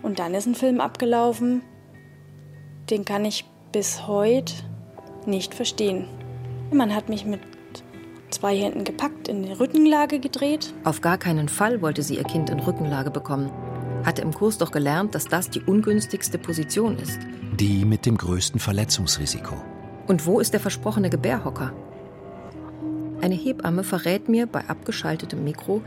Und dann ist ein Film abgelaufen, den kann ich bis heute nicht verstehen. Man hat mich mit zwei Händen gepackt, in die Rückenlage gedreht. Auf gar keinen Fall wollte sie ihr Kind in Rückenlage bekommen. Hatte im Kurs doch gelernt, dass das die ungünstigste Position ist. Die mit dem größten Verletzungsrisiko. Und wo ist der versprochene Gebärhocker? Eine Hebamme verrät mir bei abgeschaltetem Mikro,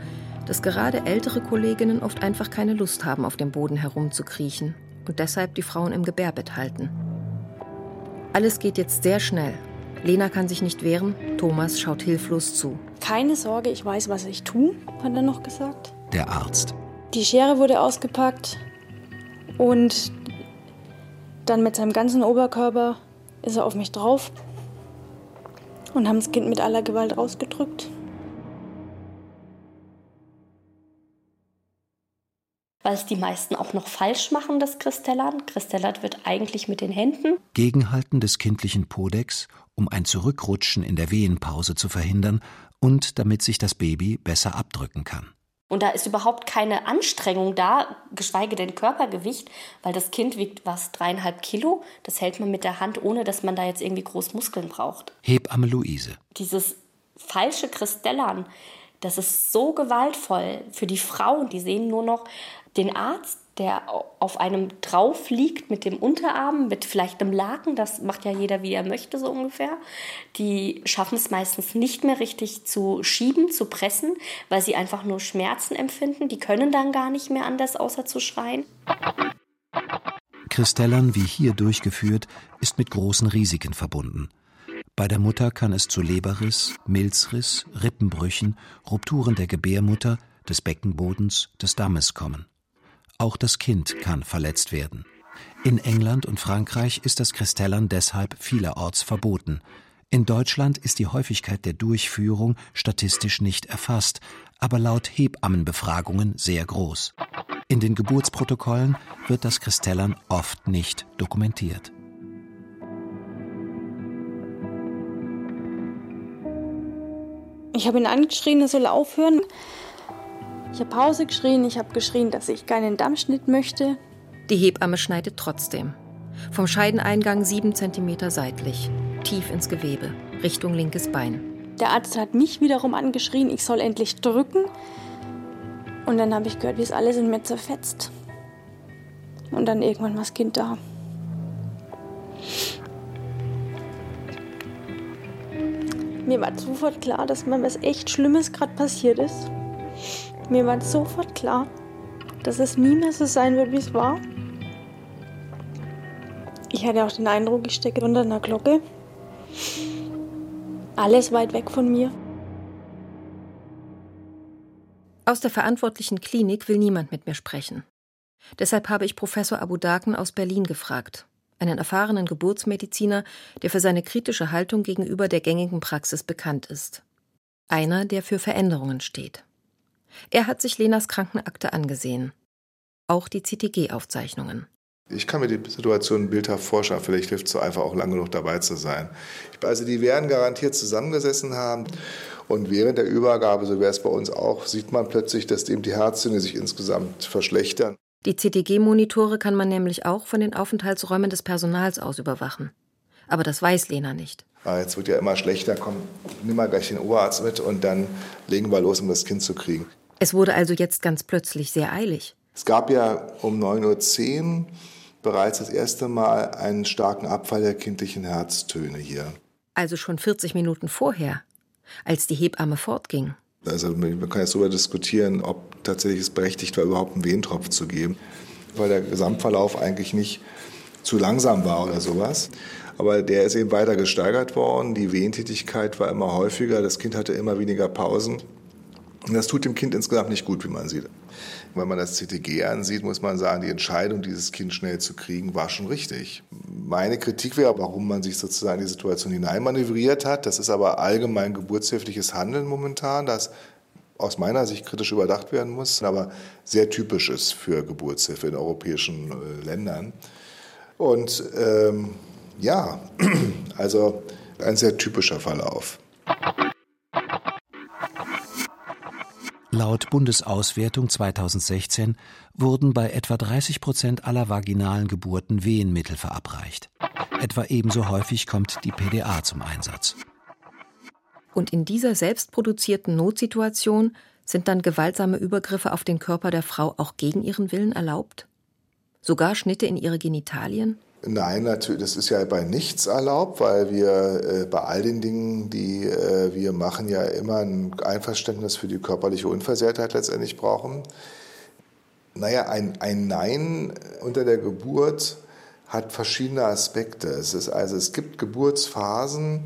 dass gerade ältere Kolleginnen oft einfach keine Lust haben, auf dem Boden herumzukriechen und deshalb die Frauen im Gebärbett halten. Alles geht jetzt sehr schnell. Lena kann sich nicht wehren, Thomas schaut hilflos zu. Keine Sorge, ich weiß, was ich tue, hat er noch gesagt. Der Arzt. Die Schere wurde ausgepackt und dann mit seinem ganzen Oberkörper ist er auf mich drauf und haben das Kind mit aller Gewalt rausgedrückt. weil es die meisten auch noch falsch machen, das Kristellern. Kristellert wird eigentlich mit den Händen. Gegenhalten des kindlichen Podex, um ein Zurückrutschen in der Wehenpause zu verhindern und damit sich das Baby besser abdrücken kann. Und da ist überhaupt keine Anstrengung da, geschweige denn Körpergewicht, weil das Kind wiegt was, dreieinhalb Kilo. Das hält man mit der Hand, ohne dass man da jetzt irgendwie groß Muskeln braucht. Hebamme Luise. Dieses falsche Kristellern, das ist so gewaltvoll für die Frauen. Die sehen nur noch den Arzt, der auf einem drauf liegt mit dem Unterarm, mit vielleicht einem Laken, das macht ja jeder, wie er möchte, so ungefähr. Die schaffen es meistens nicht mehr richtig zu schieben, zu pressen, weil sie einfach nur Schmerzen empfinden. Die können dann gar nicht mehr anders, außer zu schreien. Kristellern, wie hier durchgeführt, ist mit großen Risiken verbunden. Bei der Mutter kann es zu Leberriss, Milzriss, Rippenbrüchen, Rupturen der Gebärmutter, des Beckenbodens, des Dammes kommen. Auch das Kind kann verletzt werden. In England und Frankreich ist das Kristellern deshalb vielerorts verboten. In Deutschland ist die Häufigkeit der Durchführung statistisch nicht erfasst, aber laut Hebammenbefragungen sehr groß. In den Geburtsprotokollen wird das Kristellern oft nicht dokumentiert. Ich habe ihn angeschrien, er soll aufhören. Ich habe Pause geschrien, ich habe geschrien, dass ich keinen Dammschnitt möchte. Die Hebamme schneidet trotzdem. Vom Scheideneingang sieben Zentimeter seitlich, tief ins Gewebe, Richtung linkes Bein. Der Arzt hat mich wiederum angeschrien, ich soll endlich drücken. Und dann habe ich gehört, wie es alles in mir zerfetzt. Und dann irgendwann war das Kind da. Mir war sofort klar, dass mir was echt Schlimmes gerade passiert ist. Mir war sofort klar, dass es nie mehr so sein wird, wie es war. Ich hatte auch den Eindruck, ich stecke unter einer Glocke. Alles weit weg von mir. Aus der verantwortlichen Klinik will niemand mit mir sprechen. Deshalb habe ich Professor Abu Daken aus Berlin gefragt, einen erfahrenen Geburtsmediziner, der für seine kritische Haltung gegenüber der gängigen Praxis bekannt ist. Einer, der für Veränderungen steht. Er hat sich Lenas Krankenakte angesehen. Auch die CTG-Aufzeichnungen. Ich kann mir die Situation bildhaft vorstellen. Vielleicht hilft es so einfach auch lange genug dabei zu sein. Also die werden garantiert zusammengesessen haben. Und während der Übergabe, so wäre es bei uns auch, sieht man plötzlich, dass eben die Herztöne sich insgesamt verschlechtern. Die CTG-Monitore kann man nämlich auch von den Aufenthaltsräumen des Personals aus überwachen. Aber das weiß Lena nicht. Ah, jetzt wird ja immer schlechter, komm, nimm mal gleich den Oberarzt mit und dann legen wir los, um das Kind zu kriegen. Es wurde also jetzt ganz plötzlich sehr eilig. Es gab ja um 9.10 Uhr bereits das erste Mal einen starken Abfall der kindlichen Herztöne hier. Also schon 40 Minuten vorher, als die Hebamme fortging. Also man kann jetzt darüber diskutieren, ob tatsächlich es berechtigt war, überhaupt einen Wehentropf zu geben, weil der Gesamtverlauf eigentlich nicht zu langsam war oder sowas. Aber der ist eben weiter gesteigert worden. Die Wehentätigkeit war immer häufiger. Das Kind hatte immer weniger Pausen. Das tut dem Kind insgesamt nicht gut, wie man sieht. Wenn man das CTG ansieht, muss man sagen, die Entscheidung, dieses Kind schnell zu kriegen, war schon richtig. Meine Kritik wäre, warum man sich sozusagen in die Situation hineinmanövriert hat. Das ist aber allgemein geburtshilfliches Handeln momentan, dass aus meiner Sicht kritisch überdacht werden muss, aber sehr typisch ist für Geburtshilfe in europäischen äh, Ländern. Und ähm, ja, also ein sehr typischer Verlauf. Laut Bundesauswertung 2016 wurden bei etwa 30 Prozent aller vaginalen Geburten Wehenmittel verabreicht. Etwa ebenso häufig kommt die PDA zum Einsatz. Und in dieser selbstproduzierten Notsituation sind dann gewaltsame Übergriffe auf den Körper der Frau auch gegen ihren Willen erlaubt? Sogar Schnitte in ihre Genitalien? Nein, natürlich, das ist ja bei nichts erlaubt, weil wir äh, bei all den Dingen, die äh, wir machen, ja immer ein Einverständnis für die körperliche Unversehrtheit letztendlich brauchen. Naja, ein, ein Nein unter der Geburt hat verschiedene Aspekte. Es ist also, es gibt Geburtsphasen,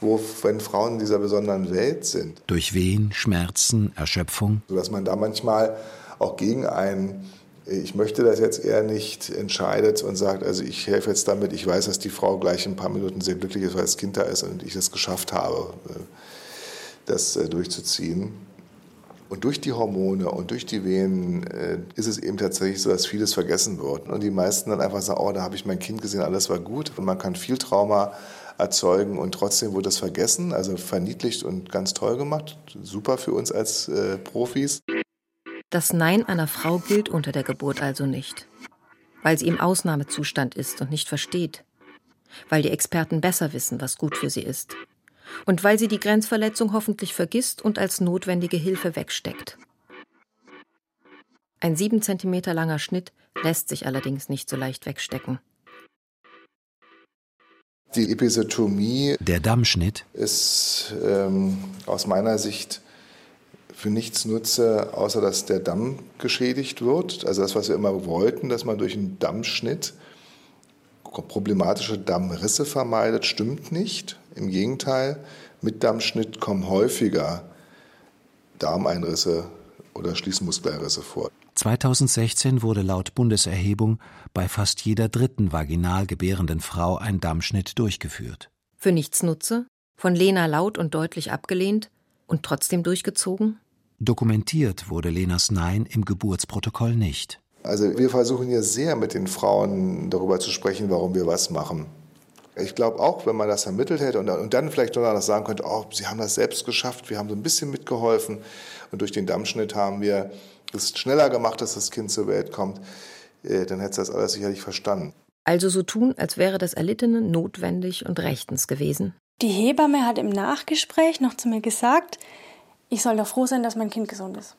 wo, wenn Frauen in dieser besonderen Welt sind. Durch Wehen, Schmerzen, Erschöpfung. Sodass man da manchmal auch gegen einen ich möchte das jetzt eher nicht entscheidet und sagt, also ich helfe jetzt damit, ich weiß, dass die Frau gleich in ein paar Minuten sehr glücklich ist, weil das Kind da ist und ich es geschafft habe, äh, das äh, durchzuziehen. Und durch die Hormone und durch die Wehen äh, ist es eben tatsächlich so, dass vieles vergessen wird. Und die meisten dann einfach sagen, oh, da habe ich mein Kind gesehen, alles war gut. Und man kann viel Trauma erzeugen und trotzdem wurde das vergessen, also verniedlicht und ganz toll gemacht. Super für uns als äh, Profis. Das Nein einer Frau gilt unter der Geburt also nicht, weil sie im Ausnahmezustand ist und nicht versteht, weil die Experten besser wissen, was gut für sie ist, und weil sie die Grenzverletzung hoffentlich vergisst und als notwendige Hilfe wegsteckt. Ein sieben Zentimeter langer Schnitt lässt sich allerdings nicht so leicht wegstecken. Die Episotomie, der Dammschnitt, ist ähm, aus meiner Sicht für nichts nutze, außer dass der Damm geschädigt wird. Also das, was wir immer wollten, dass man durch einen Dammschnitt problematische Dammrisse vermeidet, stimmt nicht. Im Gegenteil, mit Dammschnitt kommen häufiger Darmeinrisse oder Schließmuskelerrisse vor. 2016 wurde laut Bundeserhebung bei fast jeder dritten vaginal gebärenden Frau ein Dammschnitt durchgeführt. Für nichts nutze, von Lena laut und deutlich abgelehnt und trotzdem durchgezogen? Dokumentiert wurde Lenas Nein im Geburtsprotokoll nicht. Also wir versuchen ja sehr mit den Frauen darüber zu sprechen, warum wir was machen. Ich glaube auch, wenn man das ermittelt hätte und, und dann vielleicht noch sagen könnte, oh, sie haben das selbst geschafft, wir haben so ein bisschen mitgeholfen und durch den Dammschnitt haben wir es schneller gemacht, dass das Kind zur Welt kommt, äh, dann hätte das alles sicherlich verstanden. Also so tun, als wäre das Erlittene notwendig und rechtens gewesen. Die Hebamme hat im Nachgespräch noch zu mir gesagt, ich soll doch froh sein, dass mein Kind gesund ist.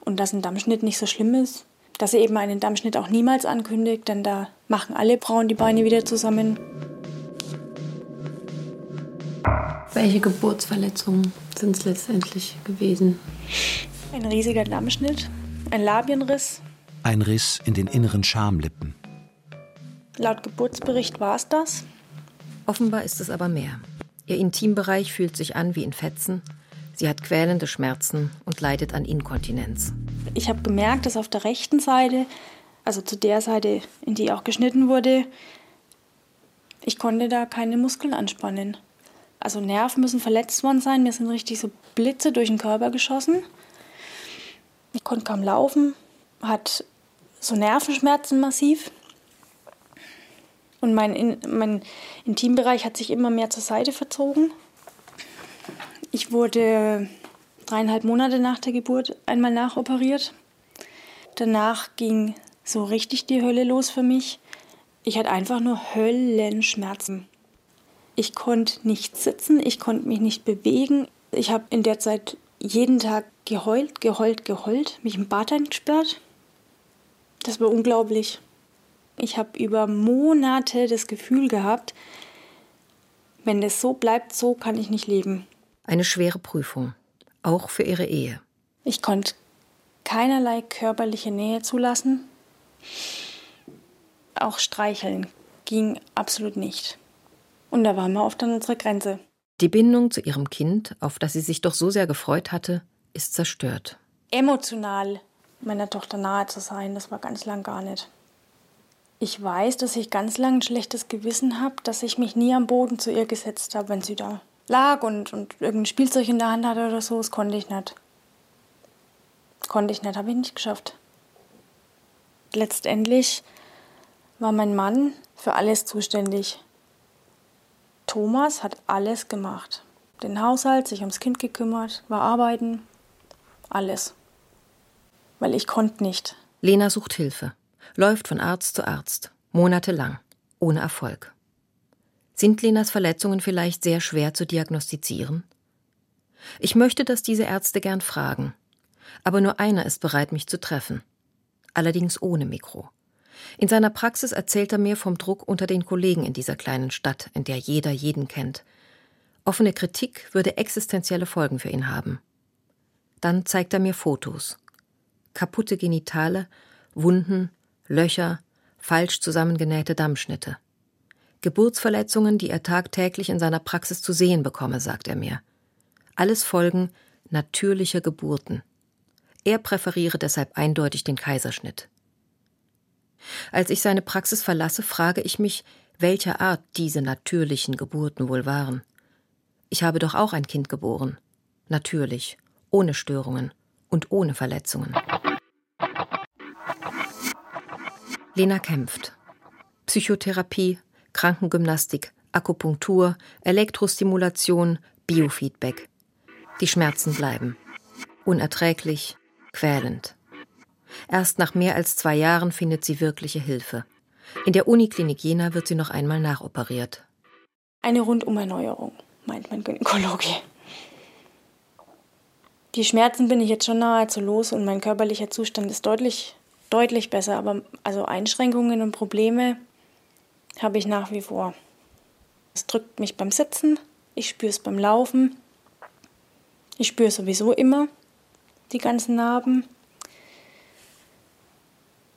Und dass ein Dammschnitt nicht so schlimm ist. Dass er eben einen Dammschnitt auch niemals ankündigt, denn da machen alle Frauen die Beine wieder zusammen. Welche Geburtsverletzungen sind es letztendlich gewesen? Ein riesiger Dammschnitt, ein Labienriss. Ein Riss in den inneren Schamlippen. Laut Geburtsbericht war es das. Offenbar ist es aber mehr. Ihr Intimbereich fühlt sich an wie in Fetzen Sie hat quälende Schmerzen und leidet an Inkontinenz. Ich habe gemerkt, dass auf der rechten Seite, also zu der Seite, in die auch geschnitten wurde, ich konnte da keine Muskeln anspannen. Also Nerven müssen verletzt worden sein. Mir sind richtig so Blitze durch den Körper geschossen. Ich konnte kaum laufen, hat so Nervenschmerzen massiv. Und mein, mein Intimbereich hat sich immer mehr zur Seite verzogen. Ich wurde dreieinhalb Monate nach der Geburt einmal nachoperiert. Danach ging so richtig die Hölle los für mich. Ich hatte einfach nur Höllenschmerzen. Ich konnte nicht sitzen, ich konnte mich nicht bewegen. Ich habe in der Zeit jeden Tag geheult, geheult, geheult, mich im Bad eingesperrt. Das war unglaublich. Ich habe über Monate das Gefühl gehabt, wenn das so bleibt, so kann ich nicht leben. Eine schwere Prüfung, auch für ihre Ehe. Ich konnte keinerlei körperliche Nähe zulassen. Auch streicheln ging absolut nicht. Und da waren wir oft an unserer Grenze. Die Bindung zu ihrem Kind, auf das sie sich doch so sehr gefreut hatte, ist zerstört. Emotional meiner Tochter nahe zu sein, das war ganz lang gar nicht. Ich weiß, dass ich ganz lang ein schlechtes Gewissen habe, dass ich mich nie am Boden zu ihr gesetzt habe, wenn sie da lag und, und irgendein Spielzeug in der Hand hatte oder so, das konnte ich nicht. Konnte ich nicht, habe ich nicht geschafft. Letztendlich war mein Mann für alles zuständig. Thomas hat alles gemacht. Den Haushalt, sich ums Kind gekümmert, war arbeiten, alles. Weil ich konnte nicht. Lena sucht Hilfe, läuft von Arzt zu Arzt, monatelang, ohne Erfolg. Sind Lenas Verletzungen vielleicht sehr schwer zu diagnostizieren? Ich möchte dass diese Ärzte gern fragen, aber nur einer ist bereit, mich zu treffen. Allerdings ohne Mikro. In seiner Praxis erzählt er mir vom Druck unter den Kollegen in dieser kleinen Stadt, in der jeder jeden kennt. Offene Kritik würde existenzielle Folgen für ihn haben. Dann zeigt er mir Fotos. Kaputte Genitale, Wunden, Löcher, falsch zusammengenähte Dammschnitte. Geburtsverletzungen, die er tagtäglich in seiner Praxis zu sehen bekomme, sagt er mir. Alles Folgen natürlicher Geburten. Er präferiere deshalb eindeutig den Kaiserschnitt. Als ich seine Praxis verlasse, frage ich mich, welcher Art diese natürlichen Geburten wohl waren. Ich habe doch auch ein Kind geboren. Natürlich, ohne Störungen und ohne Verletzungen. Lena kämpft. Psychotherapie, Krankengymnastik, Akupunktur, Elektrostimulation, Biofeedback. Die Schmerzen bleiben. Unerträglich, quälend. Erst nach mehr als zwei Jahren findet sie wirkliche Hilfe. In der Uniklinik Jena wird sie noch einmal nachoperiert. Eine Rundumerneuerung, meint mein Gynäkologe. Die Schmerzen bin ich jetzt schon nahezu los und mein körperlicher Zustand ist deutlich, deutlich besser. Aber also Einschränkungen und Probleme habe ich nach wie vor. Es drückt mich beim Sitzen, ich spüre es beim Laufen, ich spüre sowieso immer die ganzen Narben.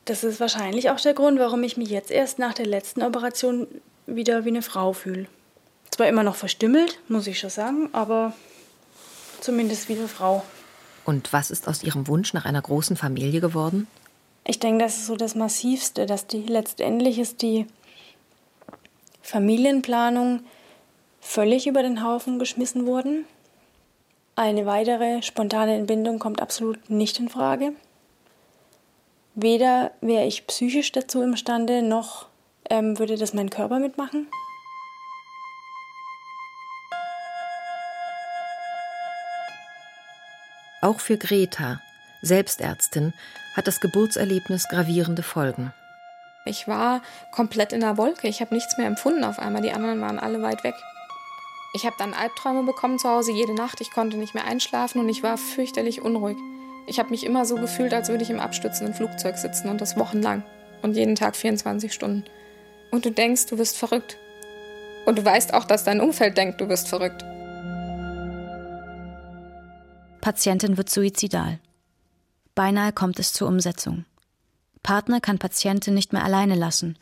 Das ist wahrscheinlich auch der Grund, warum ich mich jetzt erst nach der letzten Operation wieder wie eine Frau fühle. Zwar immer noch verstümmelt, muss ich schon sagen, aber zumindest wie eine Frau. Und was ist aus Ihrem Wunsch nach einer großen Familie geworden? Ich denke, das ist so das Massivste, dass die letztendlich ist die Familienplanung völlig über den Haufen geschmissen worden. Eine weitere spontane Entbindung kommt absolut nicht in Frage. Weder wäre ich psychisch dazu imstande, noch ähm, würde das mein Körper mitmachen. Auch für Greta, Selbstärztin, hat das Geburtserlebnis gravierende Folgen. Ich war komplett in der Wolke. Ich habe nichts mehr empfunden auf einmal. Die anderen waren alle weit weg. Ich habe dann Albträume bekommen zu Hause jede Nacht. Ich konnte nicht mehr einschlafen und ich war fürchterlich unruhig. Ich habe mich immer so gefühlt, als würde ich im abstützenden Flugzeug sitzen und das wochenlang. Und jeden Tag 24 Stunden. Und du denkst, du wirst verrückt. Und du weißt auch, dass dein Umfeld denkt, du wirst verrückt. Patientin wird suizidal. Beinahe kommt es zur Umsetzung. Partner kann Patientin nicht mehr alleine lassen.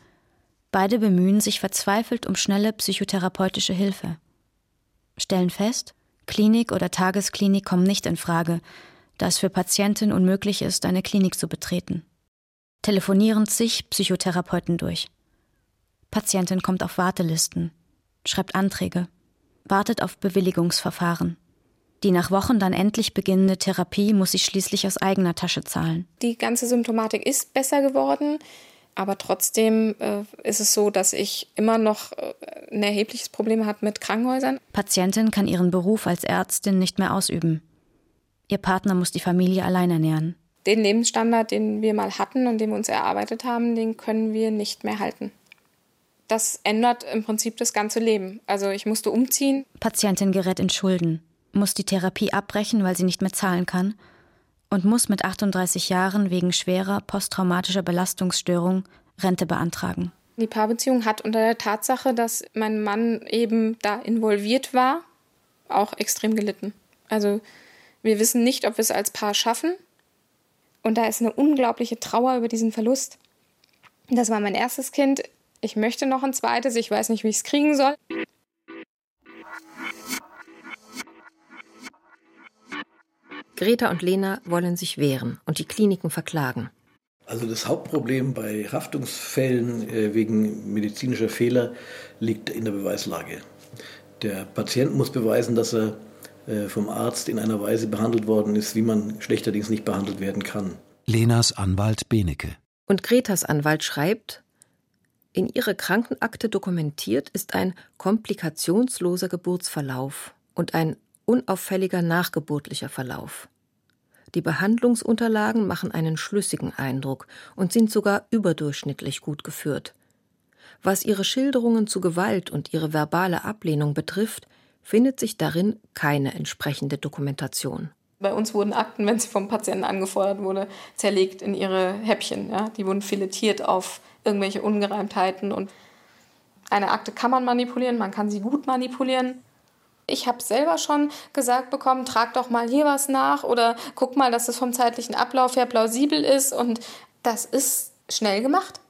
Beide bemühen sich verzweifelt um schnelle psychotherapeutische Hilfe. Stellen fest, Klinik oder Tagesklinik kommen nicht in Frage, da es für Patientin unmöglich ist, eine Klinik zu betreten. Telefonieren sich Psychotherapeuten durch. Patientin kommt auf Wartelisten, schreibt Anträge, wartet auf Bewilligungsverfahren. Die nach Wochen dann endlich beginnende Therapie muss sie schließlich aus eigener Tasche zahlen. Die ganze Symptomatik ist besser geworden, aber trotzdem äh, ist es so, dass ich immer noch äh, ein erhebliches Problem habe mit Krankenhäusern. Patientin kann ihren Beruf als Ärztin nicht mehr ausüben. Ihr Partner muss die Familie allein ernähren. Den Lebensstandard, den wir mal hatten und den wir uns erarbeitet haben, den können wir nicht mehr halten. Das ändert im Prinzip das ganze Leben. Also ich musste umziehen. Patientin gerät in Schulden muss die Therapie abbrechen, weil sie nicht mehr zahlen kann und muss mit 38 Jahren wegen schwerer posttraumatischer Belastungsstörung Rente beantragen. Die Paarbeziehung hat unter der Tatsache, dass mein Mann eben da involviert war, auch extrem gelitten. Also wir wissen nicht, ob wir es als Paar schaffen. Und da ist eine unglaubliche Trauer über diesen Verlust. Das war mein erstes Kind. Ich möchte noch ein zweites. Ich weiß nicht, wie ich es kriegen soll. Greta und Lena wollen sich wehren und die Kliniken verklagen. Also das Hauptproblem bei Haftungsfällen äh, wegen medizinischer Fehler liegt in der Beweislage. Der Patient muss beweisen, dass er äh, vom Arzt in einer Weise behandelt worden ist, wie man schlechterdings nicht behandelt werden kann. Lenas Anwalt Benecke. Und Gretas Anwalt schreibt, in ihrer Krankenakte dokumentiert ist ein komplikationsloser Geburtsverlauf und ein unauffälliger nachgeburtlicher Verlauf. Die Behandlungsunterlagen machen einen schlüssigen Eindruck und sind sogar überdurchschnittlich gut geführt. Was ihre Schilderungen zu Gewalt und ihre verbale Ablehnung betrifft, findet sich darin keine entsprechende Dokumentation. Bei uns wurden Akten, wenn sie vom Patienten angefordert wurde, zerlegt in ihre Häppchen. Ja? Die wurden filetiert auf irgendwelche Ungereimtheiten. Und eine Akte kann man manipulieren, man kann sie gut manipulieren. Ich habe selber schon gesagt bekommen, trag doch mal hier was nach oder guck mal, dass es vom zeitlichen Ablauf her plausibel ist. Und das ist schnell gemacht.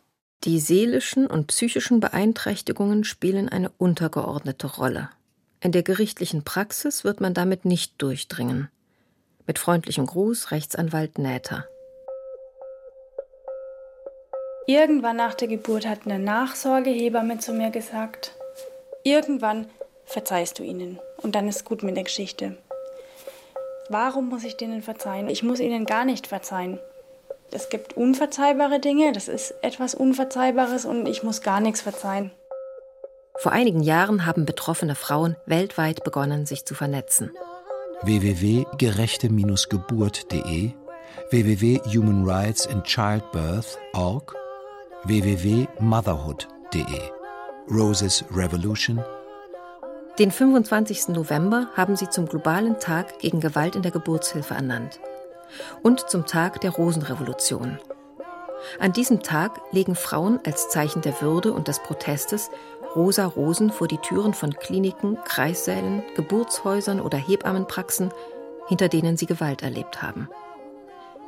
Die seelischen und psychischen Beeinträchtigungen spielen eine untergeordnete Rolle. In der gerichtlichen Praxis wird man damit nicht durchdringen. Mit freundlichem Gruß Rechtsanwalt Näther. Irgendwann nach der Geburt hat eine Nachsorgehebamme zu mir gesagt, irgendwann verzeihst du ihnen und dann ist gut mit der Geschichte. Warum muss ich denen verzeihen? Ich muss ihnen gar nicht verzeihen. Es gibt unverzeihbare Dinge, das ist etwas Unverzeihbares und ich muss gar nichts verzeihen. Vor einigen Jahren haben betroffene Frauen weltweit begonnen, sich zu vernetzen. www.gerechte-geburt.de www.humanrightsinchildbirth.org www.motherhood.de Roses Revolution Den 25. November haben sie zum globalen Tag gegen Gewalt in der Geburtshilfe ernannt und zum Tag der Rosenrevolution. An diesem Tag legen Frauen als Zeichen der Würde und des Protestes rosa Rosen vor die Türen von Kliniken, Kreissälen, Geburtshäusern oder Hebammenpraxen, hinter denen sie Gewalt erlebt haben.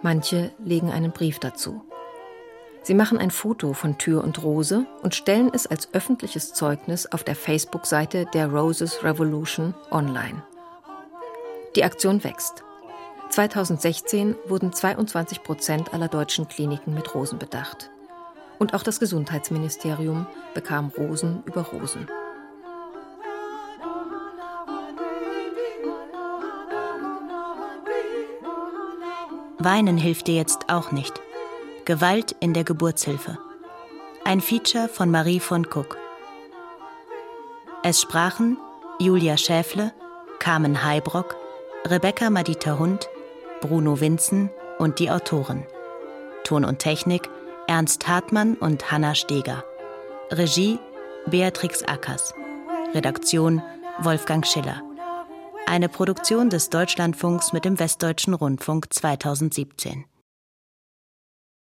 Manche legen einen Brief dazu. Sie machen ein Foto von Tür und Rose und stellen es als öffentliches Zeugnis auf der Facebook-Seite der Roses Revolution online. Die Aktion wächst. 2016 wurden 22 Prozent aller deutschen Kliniken mit Rosen bedacht. Und auch das Gesundheitsministerium bekam Rosen über Rosen. Weinen hilft dir jetzt auch nicht. Gewalt in der Geburtshilfe. Ein Feature von Marie von Cook. Es sprachen Julia Schäfle, Carmen Heibrock, Rebecca Madita Hund, Bruno Winzen und die Autoren. Ton und Technik Ernst Hartmann und Hanna Steger. Regie Beatrix Ackers. Redaktion Wolfgang Schiller. Eine Produktion des Deutschlandfunks mit dem Westdeutschen Rundfunk 2017.